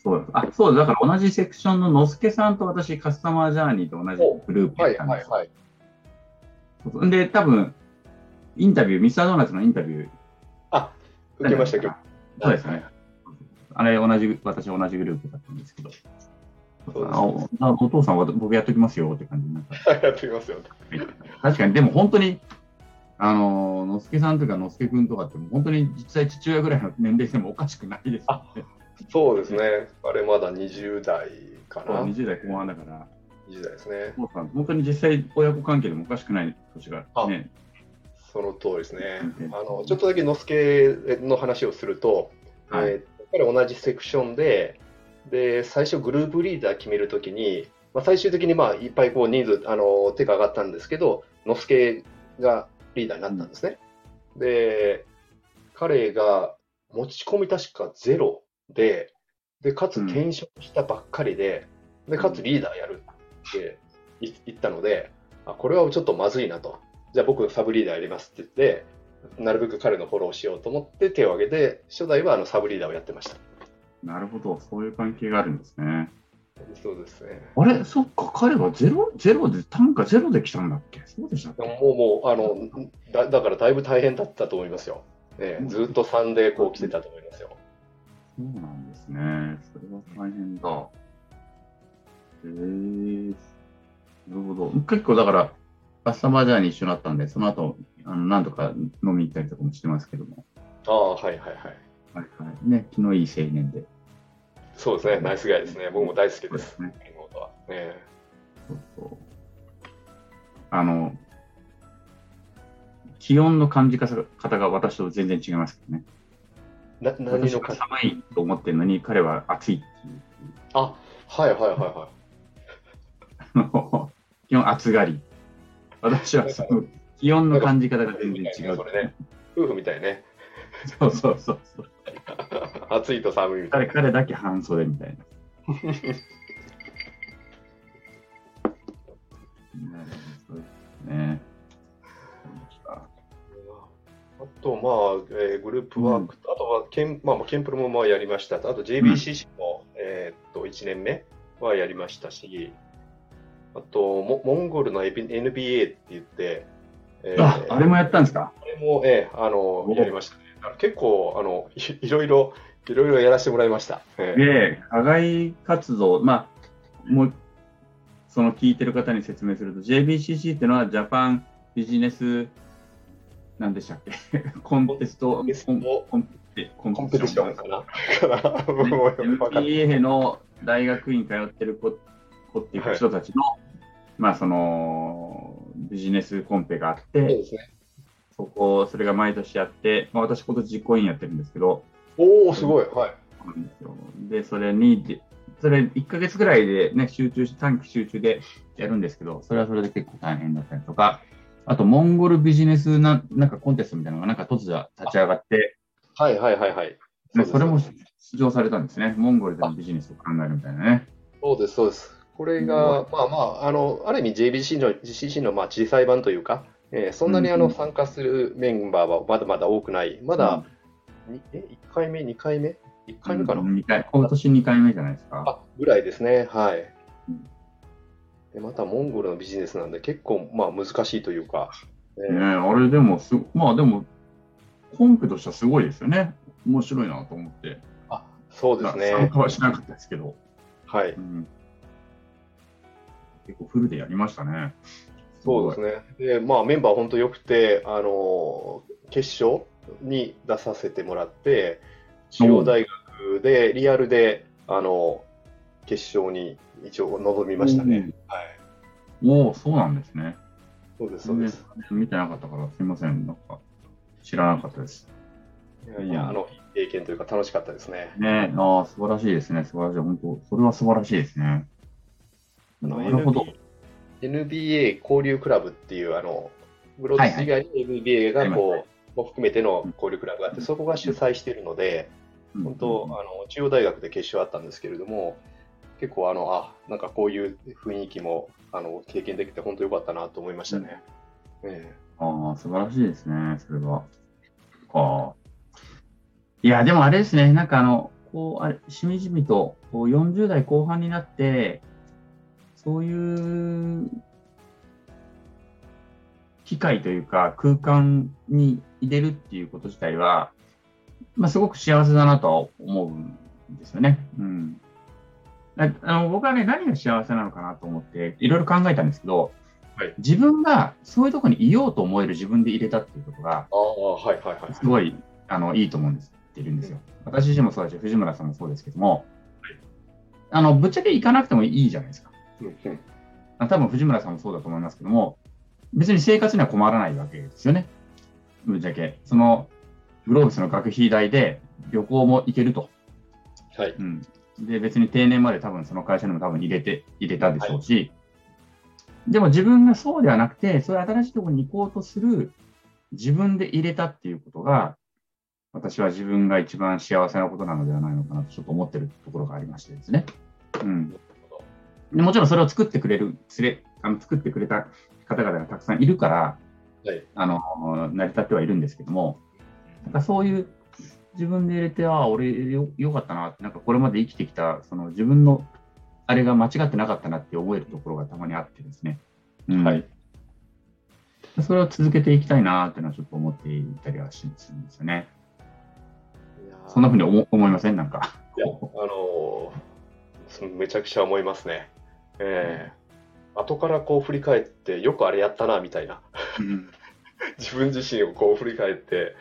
Speaker 1: そうあ、そうだ、から同じセクションののすけさんと私、カスタマージャーニーと同じグループ
Speaker 2: はいはいはい。
Speaker 1: で、多分インタビュー、ミスタードーナツのインタビュー。
Speaker 2: あ、受けましたけど。
Speaker 1: そうですね。あれ、同じ、私同じグループだったんですけど。あおお父さんは僕やっときますよって感じになっ
Speaker 2: た。やっときますよ。
Speaker 1: 確かに、でも本当に、あの、のすけさんとかのすけくんとかって、本当に実際父親ぐらいの年齢でもおかしくないです、
Speaker 2: ね、そうですね。あれまだ20代かな。
Speaker 1: 20代後半だから。
Speaker 2: 20代ですね。
Speaker 1: 本当に実際親子関係でもおかしくない年がね。
Speaker 2: その通りですね。あのちょっとだけのすけの話をすると、はい、えー、やっぱり同じセクションで、で最初グループリーダー決めるときに、まあ、最終的にまあいっぱいこう人数あの手が上がったんですけど、のすけがリーダーになったんですね。うん、で、彼が持ち込み確かゼロで、で、かつ転職したばっかりで、うん、で、かつリーダーやるって言ったので、あ、これはちょっとまずいなと。じゃあ僕サブリーダーやりますって言って、なるべく彼のフォローしようと思って手を挙げて、初代はあのサブリーダーをやってました。
Speaker 1: なるほど、そういう関係があるんですね。
Speaker 2: そうですね。
Speaker 1: あれ、そっか、彼はゼロ、ゼロで、単価ゼロで来たんだっけ？そうでした
Speaker 2: もう、もう、あの、だだからだいぶ大変だったと思いますよ。ね、ずっと3でこう来てたと思いますよ。
Speaker 1: そうなんですね。それは大変だ。へえー、なるほど。結構だから、カスタマージャーに一緒になったんで、その後、あの何度か飲み行ったりとかもしてますけども。
Speaker 2: ああ、はいはいはい。
Speaker 1: はいはい。ね、気のいい青年で。
Speaker 2: そうですね、ナイスガイですね。僕も大好きです。ね、妹は。ね、そうそう
Speaker 1: あの、気温の感じ方が私と全然違いますけどね。な何の寒いと思ってるのに、彼は暑いっていう。
Speaker 2: あ、はいはいはいはい。
Speaker 1: 基本暑がり。私はその気温の感じ方が全然違う。それ
Speaker 2: ね、夫婦みたいね。
Speaker 1: そうそうそうそう。
Speaker 2: 暑いと寒いみたい
Speaker 1: な。彼だけ半袖みたいな。ね。
Speaker 2: あと、まあ、えー、グループワーク、とはケン、まあ、ケンプロもまあやりました。あと JBCC も、うん、えー、っと、1年目はやりましたし、あとモ、モンゴルの NBA って言って、
Speaker 1: えー、ああれもやったんですか？
Speaker 2: あれも、えー、あのやりましたね。結構あのい、いろいろ、いろいろやらせてもらいました。
Speaker 1: えー、で、課外活動、まあ、もう、その聞いてる方に説明すると、JBCC っていうのは、ジャパンビジネス、なんでしたっけ？コンテスト、コンペ
Speaker 2: コンペティションかな。
Speaker 1: MBA の大学院通ってる子子っていう人たちの、はい、まあそのビジネスコンペがあって、そ、ね、そこ、それが毎年やって、まあ、私、今年実行委員やってるんですけど、
Speaker 2: おお、すごい、はい。
Speaker 1: で、それに、それ1か月ぐらいでね、集中し、短期集中でやるんですけど、それはそれで結構大変だったりとか、あと、モンゴルビジネスななんかコンテストみたいなのがなんか突如立ち上がって、
Speaker 2: はいはいはいはい。
Speaker 1: そそれも出場されたんですね。モンゴルでのビジネスを考えるみたいなね。
Speaker 2: そうです、そうです。これが、まあまあ、あの、ある意味 JBC の、GCC のまあ小さい版というか、えー、そんなにあの参加するメンバーはまだまだ多くない。まだ、うん、え1回目、2回目？1回目かな、
Speaker 1: 2回今年2回目じゃないですか。
Speaker 2: あぐらいですね、はい。でまたモンゴルのビジネスなんで、結構まあ難しいというか。
Speaker 1: ね、ねあれでもす、まあでも、本家としてはすごいですよね。面白いなと思って。
Speaker 2: あそうですね。
Speaker 1: 参加はしなかったですけど。
Speaker 2: はい、うん、
Speaker 1: 結構フルでやりましたね。
Speaker 2: そうですね。で、まあメンバー本当良くて、あの決勝に出させてもらって、中央大学でリアルで、あの決勝に一応臨みましたね。はい。
Speaker 1: おお、そうなんですね。
Speaker 2: そうです、そうです。
Speaker 1: 見てなかったから、すみません。なんか、知らなかったです。
Speaker 2: いやいや、あの、経験というか楽しかったですね。
Speaker 1: ねああ、素晴らしいですね。素晴らしい。本当、それは素晴らしいですね。
Speaker 2: なるほど。NBA 交流クラブっていう、あの、グロース以外に NBA がこう、はいはい、も含めての交流クラブがあって、そこが主催しているので、本当、あの、中央大学で決勝あったんですけれども、結構あの、あ、なんかこういう雰囲気も、あの、経験できて本当良かったなと思いましたね。
Speaker 1: うん、えああ、素晴らしいですね、それは。ああ。いや、でもあれですね、なんかあの、こう、あれ、しみじみと、こう40代後半になって、そういう機会というか、空間に入れるっていうこと自体は、まあ、すごく幸せだなと思うんですよね。うん。あの僕はね、何が幸せなのかなと思って、いろいろ考えたんですけど、自分がそういうところにいようと思える自分で入れたっていうことが、
Speaker 2: はいはいはい、
Speaker 1: すごいあのいいと思うんです。っているんですよ。私自身もそうだし、藤村さんもそうですけども、はい、あのぶっちゃけ行かなくてもいいじゃないですか。うん、多分藤村さんもそうだと思いますけども、別に生活には困らないわけですよね。ぶっちゃけ。そのグローブスの学費代で旅行も行けると。
Speaker 2: はい。
Speaker 1: うん。で、別に定年まで多分その会社にも多分入れて、入れたでしょうし、はい、でも自分がそうではなくて、そういう新しいところに行こうとする自分で入れたっていうことが、私は自分が一番幸せなことなのではないのかなとちょっと思ってるところがありましてですね。うん。でもちろんそれを作ってくれる、つれあの作ってくれた方々がたくさんいるから、はい、あの成り立ってはいるんですけども、なんかそういう自分で入れて、ああ、俺よよかったな、なんかこれまで生きてきた、その自分のあれが間違ってなかったなって思えるところがたまにあってですね。うん、はい。それを続けていきたいなっていうのはちょっと思っていたりはするんですよね。そんなふうに思思いません？なんか。
Speaker 2: いや、あのー、めちゃくちゃ思いますね。えー、後からこう振り返って、よくあれやったな、みたいな。自分自身をこう振り返って、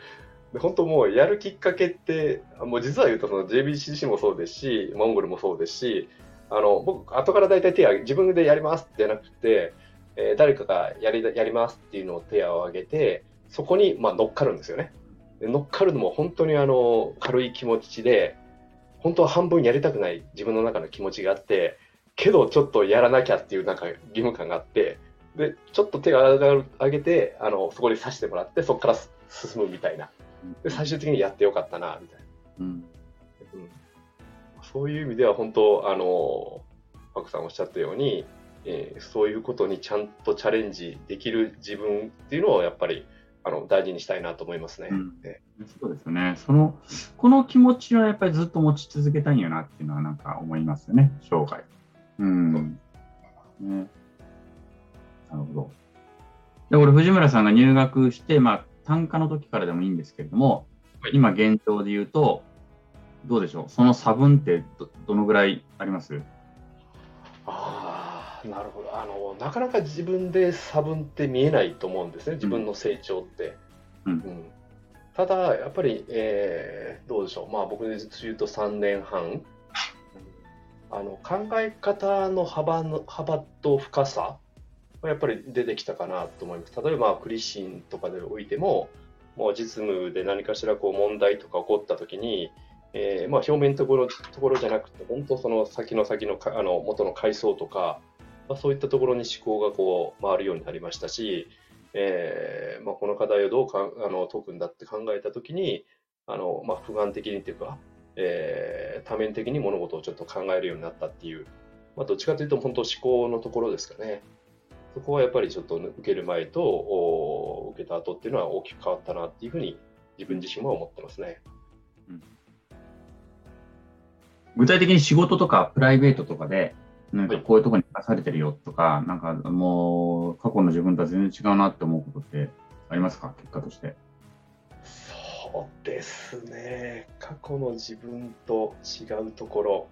Speaker 2: で本当もうやるきっかけって、もう実は言うとその JBCC もそうですし、モンゴルもそうですし、あの僕、後から大体手を自分でやりますじゃなくて、えー、誰かがやりやりますっていうのを手を挙げて、そこにまあ乗っかるんですよね。で乗っかるのも本当にあの軽い気持ちで、本当は半分やりたくない自分の中の気持ちがあって、けどちょっとやらなきゃっていうなんか義務感があって、で、ちょっと手を上げて、あの、そこに刺してもらって、そこから進むみたいな。で最終的にやってよかったなみたいな、うん、うん、そういう意味では本当あのパクさんおっしゃったように、えー、そういうことにちゃんとチャレンジできる自分っていうのをやっぱりあの大事にしたいなと思いますね、うん、
Speaker 1: そうですね。そのこの気持ちはやっぱりずっと持ち続けたいんやなっていうのはなんか思いますよね。生涯。うん。ね。なるほど。で俺藤村さんが入学して、まあ、単価の時からでもいいんですけれども、はい、今現状で言うと、どうでしょう、その差分ってどどのぐらいあります？
Speaker 2: ああ、なるほど。あの。なかなか自分で差分って見えないと思うんですね、自分の成長って。うん、うん、ただ、やっぱり、えー、どうでしょう、まあ、僕で言うと3年半、あの考え方の幅の幅と深さやっぱり出てきたかなと思います。例えば、クリシンとかでおいても、もう実務で何かしらこう問題とか起こったときに、えー、まあ表面ところところじゃなくて、本当その先の先のあの元の階層とか、まあ、そういったところに思考がこう回るようになりましたし、えーまあ、この課題をどうかあの解くんだって考えたときに、あのまあ、不眼的にというか、えー、多面的に物事をちょっと考えるようになったっていう、まあ、どっちかというと本当思考のところですかね。そこはやっぱりちょっと受ける前と受けた後っていうのは大きく変わったなっていうふうに自分自身は思ってますね。
Speaker 1: 具体的に仕事とかプライベートとかで、なんかこういうところに出されてるよとか、なんかもう過去の自分とは全然違うなって思うことってありますか？結果として。
Speaker 2: そうですね。過去の自分と違うところ。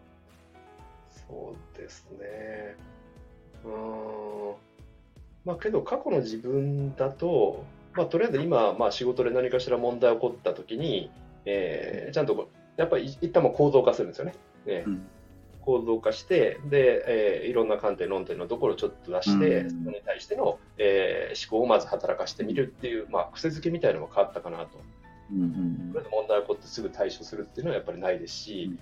Speaker 2: そうですね。うん。まあけど過去の自分だと、まあとりあえず今、まあ仕事で何かしら問題起こった時に、えー、ちゃんとやっぱり一旦も構造化するんですよね。ね、うん。構造化して、で、えー、いろんな観点、論点のところをちょっと出して、うん、それに対しての、えー、思考をまず働かしてみるっていう、まあ、癖づけみたいなのも変わったかなと。うんうん、問題が起こってすぐ対処するっていうのはやっぱりないですし、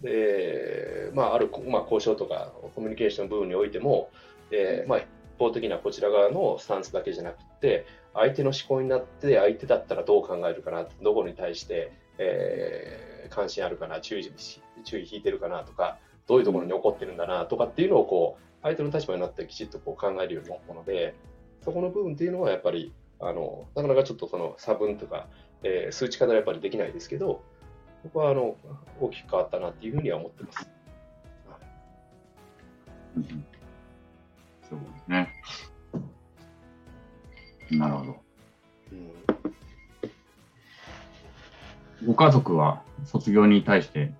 Speaker 2: うん、でまあ、ある、まあ、交渉とかコミュニケーション部分においても、えーまあ、一方的なこちら側のスタンスだけじゃなくて、相手の思考になって、相手だったらどう考えるかな、どこに対して、えー、関心あるかな、注意し注意引いてるかなとか、どういうところに起こってるんだなとかっていうのをこう相手の立場になってきちっとこう考えるようになったので、そこの部分っていうのはやっぱりあのなかなかちょっとその差分とか、えー、数値化ではやっぱりできないですけど、僕はあの大きく変わったなっていうふうには思ってます。
Speaker 1: うん、そうですね。なるほど。うん、ご家族は卒業に対して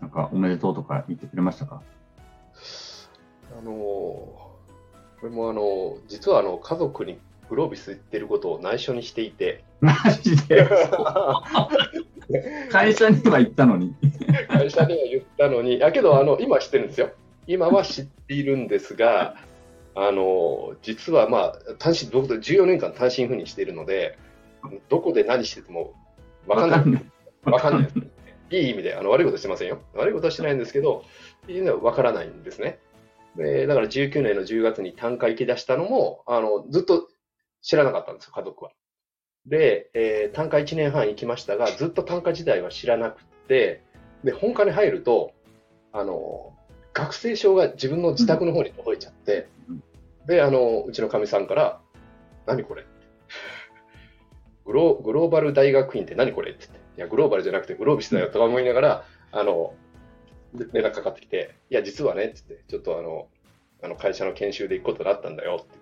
Speaker 1: なんかおめでとうとか言ってくれましたか？
Speaker 2: あのこれもあの実はあの家族にグロービス言ってることを内緒にしていて。
Speaker 1: マジで？会社には言ったのに？
Speaker 2: 会社には言ったのに、だけどあの今知ってるんですよ。今は知っているんですが、あの実はまあ単身僕14年間単身赴任しているので、どこで何してても分かんない。分かんないです。いい意味で、あの悪いことしてませんよ。悪いことはしてないんですけど、っていうのは分からないんですね。でだから19年の10月に単価行き出したのも、あのずっと知らなかったんですよ、家族は。で、えー、単価1年半行きましたが、ずっと単価自体は知らなくて、で、本科に入ると、あの、学生証が自分の自宅の方に届いちゃって、うん、で、あの、うちのかみさんから、何これ？グログローバル大学院って何これ？って言って、いや、グローバルじゃなくてグロービスだよとか思いながら、あの、連絡かかってきて、いや、実はね、って言って、ちょっとあの、あの会社の研修で行くことになったんだよって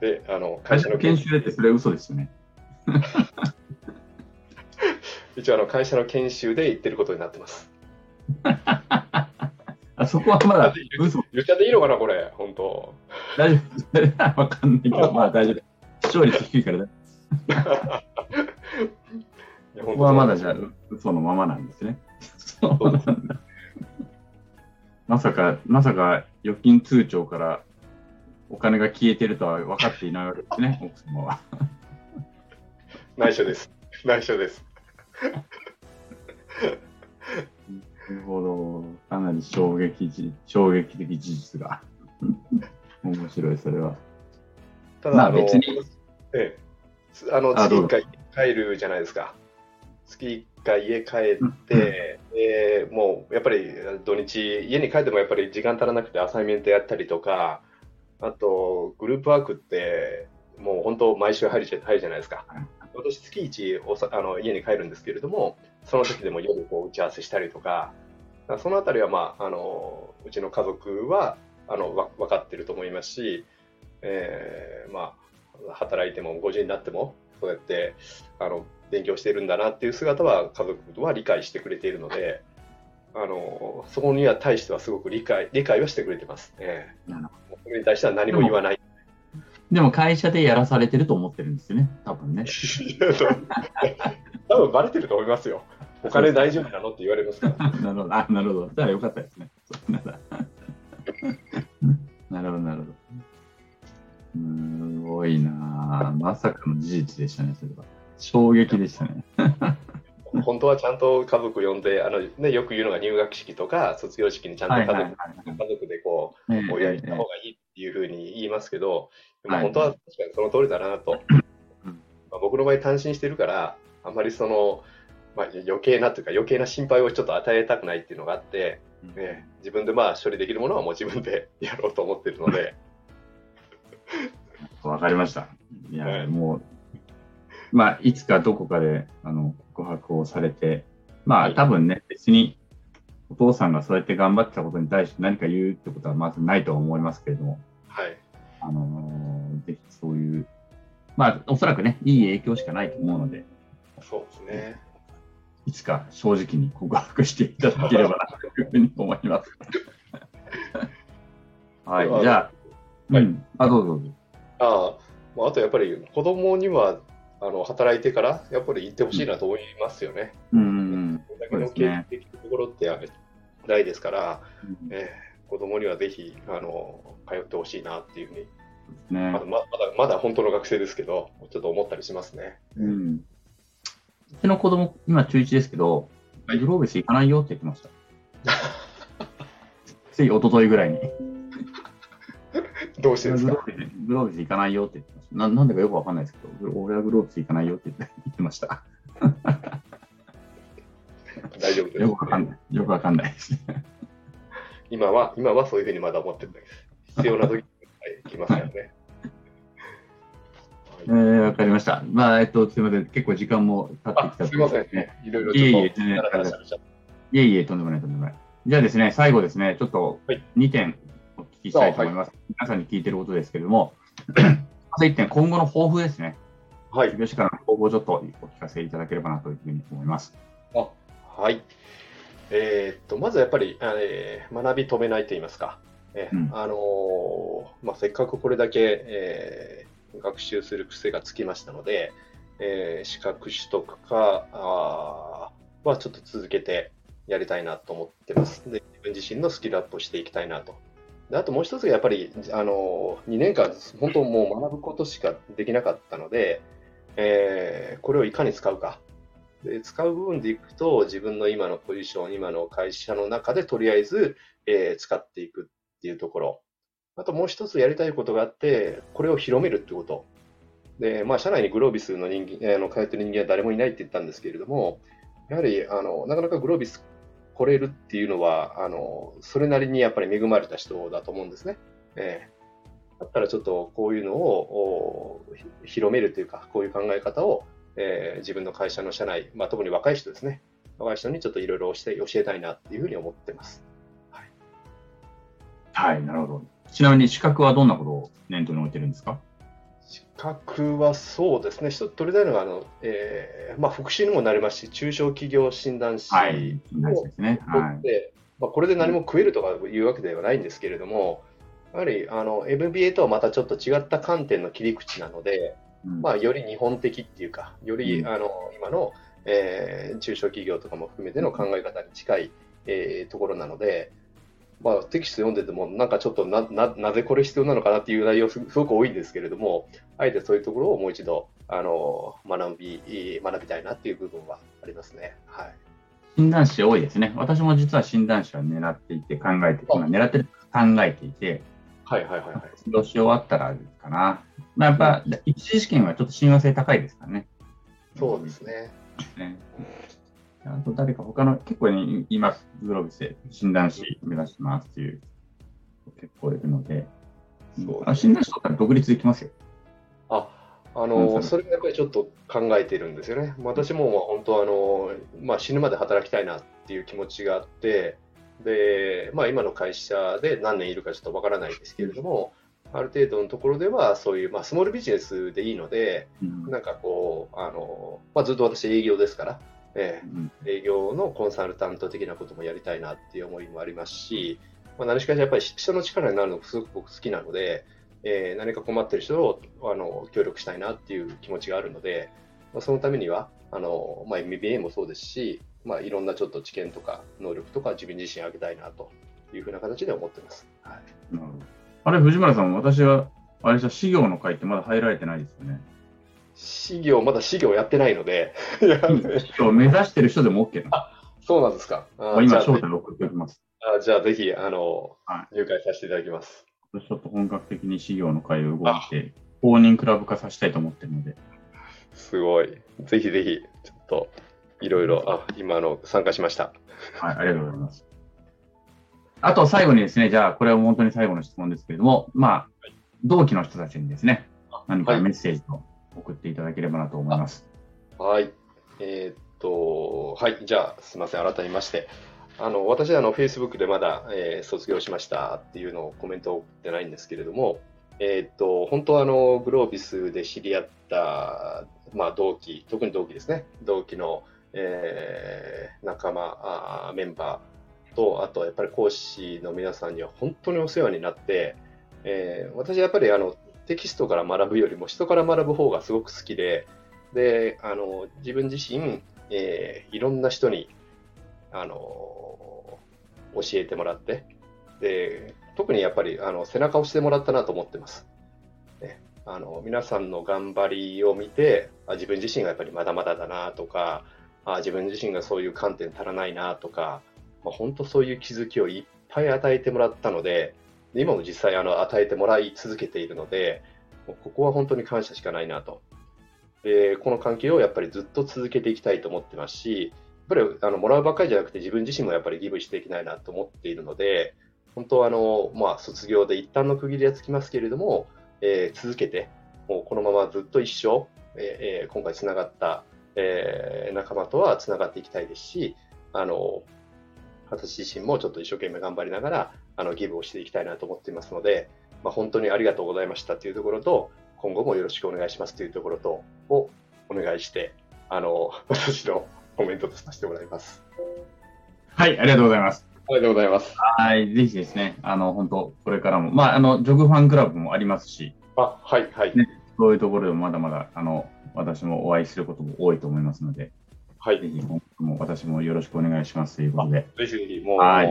Speaker 2: 言って。で、あの、
Speaker 1: 会社の研修でってそれ嘘ですよね。
Speaker 2: 一応あの、会社の研修で行ってることになってます。
Speaker 1: あそこはまだ
Speaker 2: 嘘。言っちゃっていいのかな、これ、本当。
Speaker 1: 大丈夫。わかんないけど、まあ大丈夫。視聴率低いからね。ここはまだじゃあ、嘘のままなんですね。そうなんだ。まさか、まさか預金通帳からお金が消えてるとは分かっていないわけですね、奥様は。
Speaker 2: 内緒です。内緒です。
Speaker 1: なるほど。かなり衝撃じ衝撃的事実が。面白い、それは。
Speaker 2: ただ、まあ、別に。ええ、あの月1回帰るじゃないですか。月1回家帰って、うん、もうやっぱり土日、家に帰ってもやっぱり時間足らなくてアサイメントやったりとか、あとグループワークってもう本当毎週入るじゃ入るじゃないですか。私月1おさあの家に帰るんですけれども、その時でも夜こう打ち合わせしたりとか、そのあたりは、まあ、あのうちの家族はあのわ分かってると思いますし、えーまあ、働いても5時になってもそうやってあの勉強してるんだなっていう姿は家族は理解してくれているので、あのそこには対してはすごく理解理解はしてくれてますね。それに対しては何も言わない。
Speaker 1: でも会社でやらされてると思ってるんですよね、多分ね。
Speaker 2: 多分バレてると思いますよ。お金大丈夫なのって言われますから。
Speaker 1: なるほど、あなるほど。じゃあよかったですね。なるほど、なるほど。すごいなまさかの事実でしたね、それは。衝撃でしたね。
Speaker 2: 本当はちゃんと家族呼んで、あのね、よく言うのが入学式とか卒業式にちゃんと家族,、家族でこう、えー、親行った方がいいっていうふうに言いますけど、でも本当は確かにその通りだなと。まあ、僕の場合単身してるから、あんまりその、まあ、余計なというか余計な心配をちょっと与えたくないっていうのがあって、ね、自分でまあ処理できるものはもう自分でやろうと思ってるので。
Speaker 1: わかりました。いや、はい、もうまあ、いつかどこかであの告白をされて、まあ、多分ね、別にお父さんがそうやって頑張ってたことに対して何か言うってことはまずないと思いますけれども、
Speaker 2: はい。
Speaker 1: あのー、ぜひそういう、まあ、おそらくね、いい影響しかないと思うので、
Speaker 2: そうですね。
Speaker 1: いつか正直に告白していただければなというふうに思います。はい、じゃあ、
Speaker 2: はい、
Speaker 1: あ、どうぞどうぞ。
Speaker 2: ああ、あとやっぱり子供にはあの働いてからやっぱり行ってほしいなと思いますよね。
Speaker 1: うん。
Speaker 2: これだけの経験できるところってないですから、うん、えー、子供にはぜひあの通ってほしいなっていうふうに、ね、まだまだまだ本当の学生ですけど、ちょっと思ったりしますね。
Speaker 1: うん。うちの子供、今中1ですけど、グローベス行かないよって言ってました。つい一昨日ぐらいに。
Speaker 2: どうしてですか？
Speaker 1: グローブス行かないよって言ってましたな。なんでかよくわかんないですけど、俺はグローブス行かないよって言ってました。
Speaker 2: 大丈夫です、
Speaker 1: ね、よくわかんない。よくわかんないですね。
Speaker 2: 今は、今はそういうふうにまだ思ってるんです。必要な時に行きますよね。
Speaker 1: えー、わかりました。まあ、えっと、すみません。結構時間も経ってきた
Speaker 2: すみませんね。いろいろ
Speaker 1: いえいえ、いえいえ、とんでもない、とんでもない。じゃあですね、最後ですね、ちょっと2点お聞きしたいと思います。はい、皆さんに聞いてることですけれども、まず1点、今後の抱負ですね。
Speaker 2: はい。
Speaker 1: 吉吉からの抱負をちょっとお聞かせいただければなというふうに思います。
Speaker 2: あはい。えー、っと、まずやっぱり、えー、学び止めないと言いますか。えー、うん、あのー、まあ、せっかくこれだけ、えー、学習する癖がつきましたので、えー、資格取得かあはちょっと続けてやりたいなと思ってます。で自分自身のスキルアップをしていきたいなと。であともう一つがやっぱりあの2年間、本当もう学ぶことしかできなかったので、えー、これをいかに使うか。で使う部分でいくと、自分の今のポジション、今の会社の中でとりあえず、えー、使っていくっていうところ。あともう一つやりたいことがあって、これを広めるってこと。で、まあ、社内にグロービスの人間、あの通ってる人間は誰もいないって言ったんですけれども、やはりあのなかなかグロービス来れるっていうのは、あのそれなりにやっぱり恵まれた人だと思うんですね。えー、だったらちょっとこういうのを広めるというか、こういう考え方を、えー、自分の会社の社内、まあ、特に若い人ですね。若い人にちょっといろいろ教えたいなっていうふうに思ってます。はい、
Speaker 1: はい、なるほど。ちなみに資格はどんなことを念頭に置いてるんですか？
Speaker 2: 資格はそうですね、一つ取りたいのが、あのえーまあ、復習にもなりますし、中小企業診断士を取って、
Speaker 1: ね。はい、
Speaker 2: まあ、これで何も食えるとかいうわけではないんですけれども、やはりあの MBA とはまたちょっと違った観点の切り口なので、うん、まあ、より日本的っていうか、より、うん、あの今の、えー、中小企業とかも含めての考え方に近い、えー、ところなので、まあ、テキスト読んでても、なんかちょっとなななぜこれ必要なのかなっていう内容すごく多いんですけれども、あえてそういうところをもう一度あの学び学びたいなっていう部分はありますね。はい、
Speaker 1: 診断士多いですね。私も実は診断士は狙っていて考えて、今狙ってる考えていて、
Speaker 2: はいはいはい、はい。
Speaker 1: 卒業し終わったらかな。まあ、やっぱ、一次試験はちょっと親和性高いですからね。
Speaker 2: そうですね。
Speaker 1: ねあと誰か他の、結構ね、います。グローブスで診断士目指してますっていう、結構いるので。そうあ診断士取ったら独立できますよ。
Speaker 2: あ、あの、それがやっぱりちょっと考えてるんですよね。私もまあ本当あの、まあ、死ぬまで働きたいなっていう気持ちがあって、で、まあ、今の会社で何年いるかちょっとわからないですけれども、ある程度のところでは、そういう、まあ、スモールビジネスでいいので、うん、なんかこう、あの、まあ、ずっと私営業ですから、えー、営業のコンサルタント的なこともやりたいなっていう思いもありますし、まあ、何しかしやっぱり人の力になるのがすごく僕好きなので、えー、何か困ってる人をあの協力したいなっていう気持ちがあるので、まあ、そのためにはあの、まあ、MBA もそうですし、まあ、いろんなちょっと知見とか能力とか自分自身上げたいなというふうな形で思ってます。はい、
Speaker 1: あれ、藤村さん、私は、あれじゃ、資料の会ってまだ入られてないですよね。
Speaker 2: 資料、まだ資料やってないので、
Speaker 1: 目指してる人でも OK な
Speaker 2: あそうなんですか。
Speaker 1: あ今、招待送っておきます。
Speaker 2: あじゃあ、ぜひ、あの、はい、入会させていただきます。
Speaker 1: ちょっと本格的に資料の会を動いて、公認クラブ化させたいと思ってるので。
Speaker 2: すごい。ぜひぜひ、ちょっと、いろいろ、あ、今の、参加しました。
Speaker 1: はい、ありがとうございます。あと、最後にですね、じゃあ、これは本当に最後の質問ですけれども、まあ、同期の人たちにですね、何かメッセージを送っていただければなと思います。
Speaker 2: はい。えー、っ、と、はい、じゃあ、すみません、改めまして。あの私はあの Facebook でまだ、えー、卒業しましたっていうのをコメントを送ってないんですけれども、えー、っと本当はあのグロービスで知り合った、まあ、同期、特に同期ですね、同期の、えー、仲間あ、メンバーと、あとやっぱり講師の皆さんには本当にお世話になって、えー、私はやっぱりあのテキストから学ぶよりも人から学ぶ方がすごく好きで、であの自分自身、えー、いろんな人にあの教えてもらってで特にやっぱりあの背中を押してもらったなと思ってます。ね、あの皆さんの頑張りを見てあ自分自身がやっぱりまだまだだなとかあ自分自身がそういう観点足らないなとか、まあ、本当そういう気づきをいっぱい与えてもらったので今も実際あの与えてもらい続けているのでここは本当に感謝しかないなと。でこの関係をやっぱりずっと続けていきたいと思ってますしやっぱりあのもらうばっかりじゃなくて自分自身もやっぱりギブしていきたいなと思っているので、本当あの、まあ、卒業で一旦の区切りはつきますけれども、えー、続けて、もうこのままずっと一生、えー、今回つながった、えー、仲間とはつながっていきたいですし、あの、私自身もちょっと一生懸命頑張りながら、あの、ギブをしていきたいなと思っていますので、まあ、本当にありがとうございましたというところと、今後もよろしくお願いしますというところと、をお願いして、あの、私のコメントとさせてもらいます。
Speaker 3: はい、ありがとうございます。
Speaker 2: ありがとうございます。
Speaker 3: はい、ぜひですね、あの、本当これからも、まあ、あの、ジョグファンクラブもありますし、
Speaker 2: あ、はい、はい。
Speaker 3: ね、そういうところでもまだまだ、あの、私もお会いすることも多いと思いますので、
Speaker 2: はい。
Speaker 3: ぜひ、も私もよろしくお願いしますということで。
Speaker 2: ぜひぜひ、もう、
Speaker 3: はい、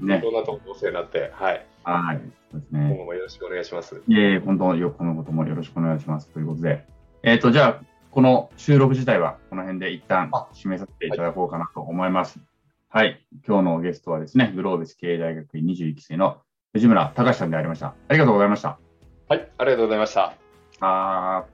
Speaker 2: ね。いろんなとこお世話になって、はい。
Speaker 3: はい。そうですね。
Speaker 2: 今後もよろしくお願いします。
Speaker 3: いえいえ、本当、よこのこともよろしくお願いしますということで。えっ、ー、と、じゃあ、この収録自体はこの辺で一旦締めさせていただこうかなと思います。はい、はい、今日のゲストはですね、グロービス経営大学院21期生の藤村隆さんでありました。ありがとうございました。
Speaker 2: はい、ありがとうございました。
Speaker 3: あ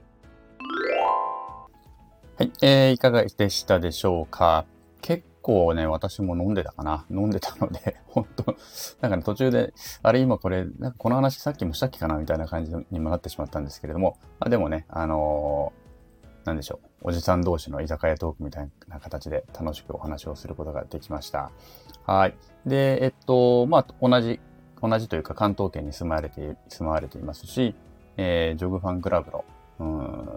Speaker 1: はい、えー、いかがでしたでしょうか？結構ね、私も飲んでたかな。飲んでたので、本当なんか、ね、途中で、あれ今これ、なんかこの話さっきもしたっけかな？みたいな感じにもなってしまったんですけれども、まあ、でもね、あのーなんでしょう、おじさん同士の居酒屋トークみたいな形で楽しくお話をすることができました。はい。で、えっと、まあ、同じ、同じというか関東圏に住まわれて、住まわれていますし、えー、ジョグファンクラブの、うん、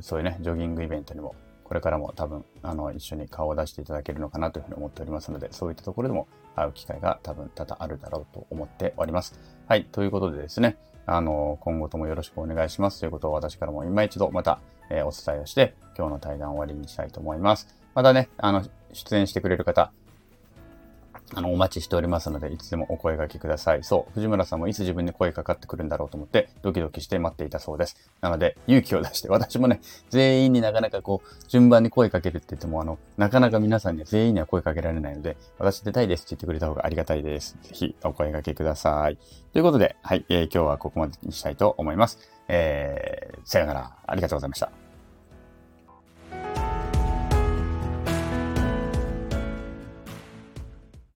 Speaker 1: そういうね、ジョギングイベントにも、これからも多分、あの、一緒に顔を出していただけるのかなというふうに思っておりますので、そういったところでも会う機会が多分多々あるだろうと思っております。はい。ということでですね、あの、今後ともよろしくお願いしますということを私からも今一度また、えー、お伝えをして、今日の対談を終わりにしたいと思います。またね、あの、出演してくれる方、あの、お待ちしておりますので、いつでもお声掛けください。そう、藤村さんもいつ自分に声かかってくるんだろうと思って、ドキドキして待っていたそうです。なので、勇気を出して、私もね、全員になかなかこう、順番に声かけるって言っても、あの、なかなか皆さんには全員には声かけられないので、私出たいですって言ってくれた方がありがたいです。ぜひ、お声掛けください。ということで、はい、えー、今日はここまでにしたいと思います。えー、さよなら。ありがとうございました。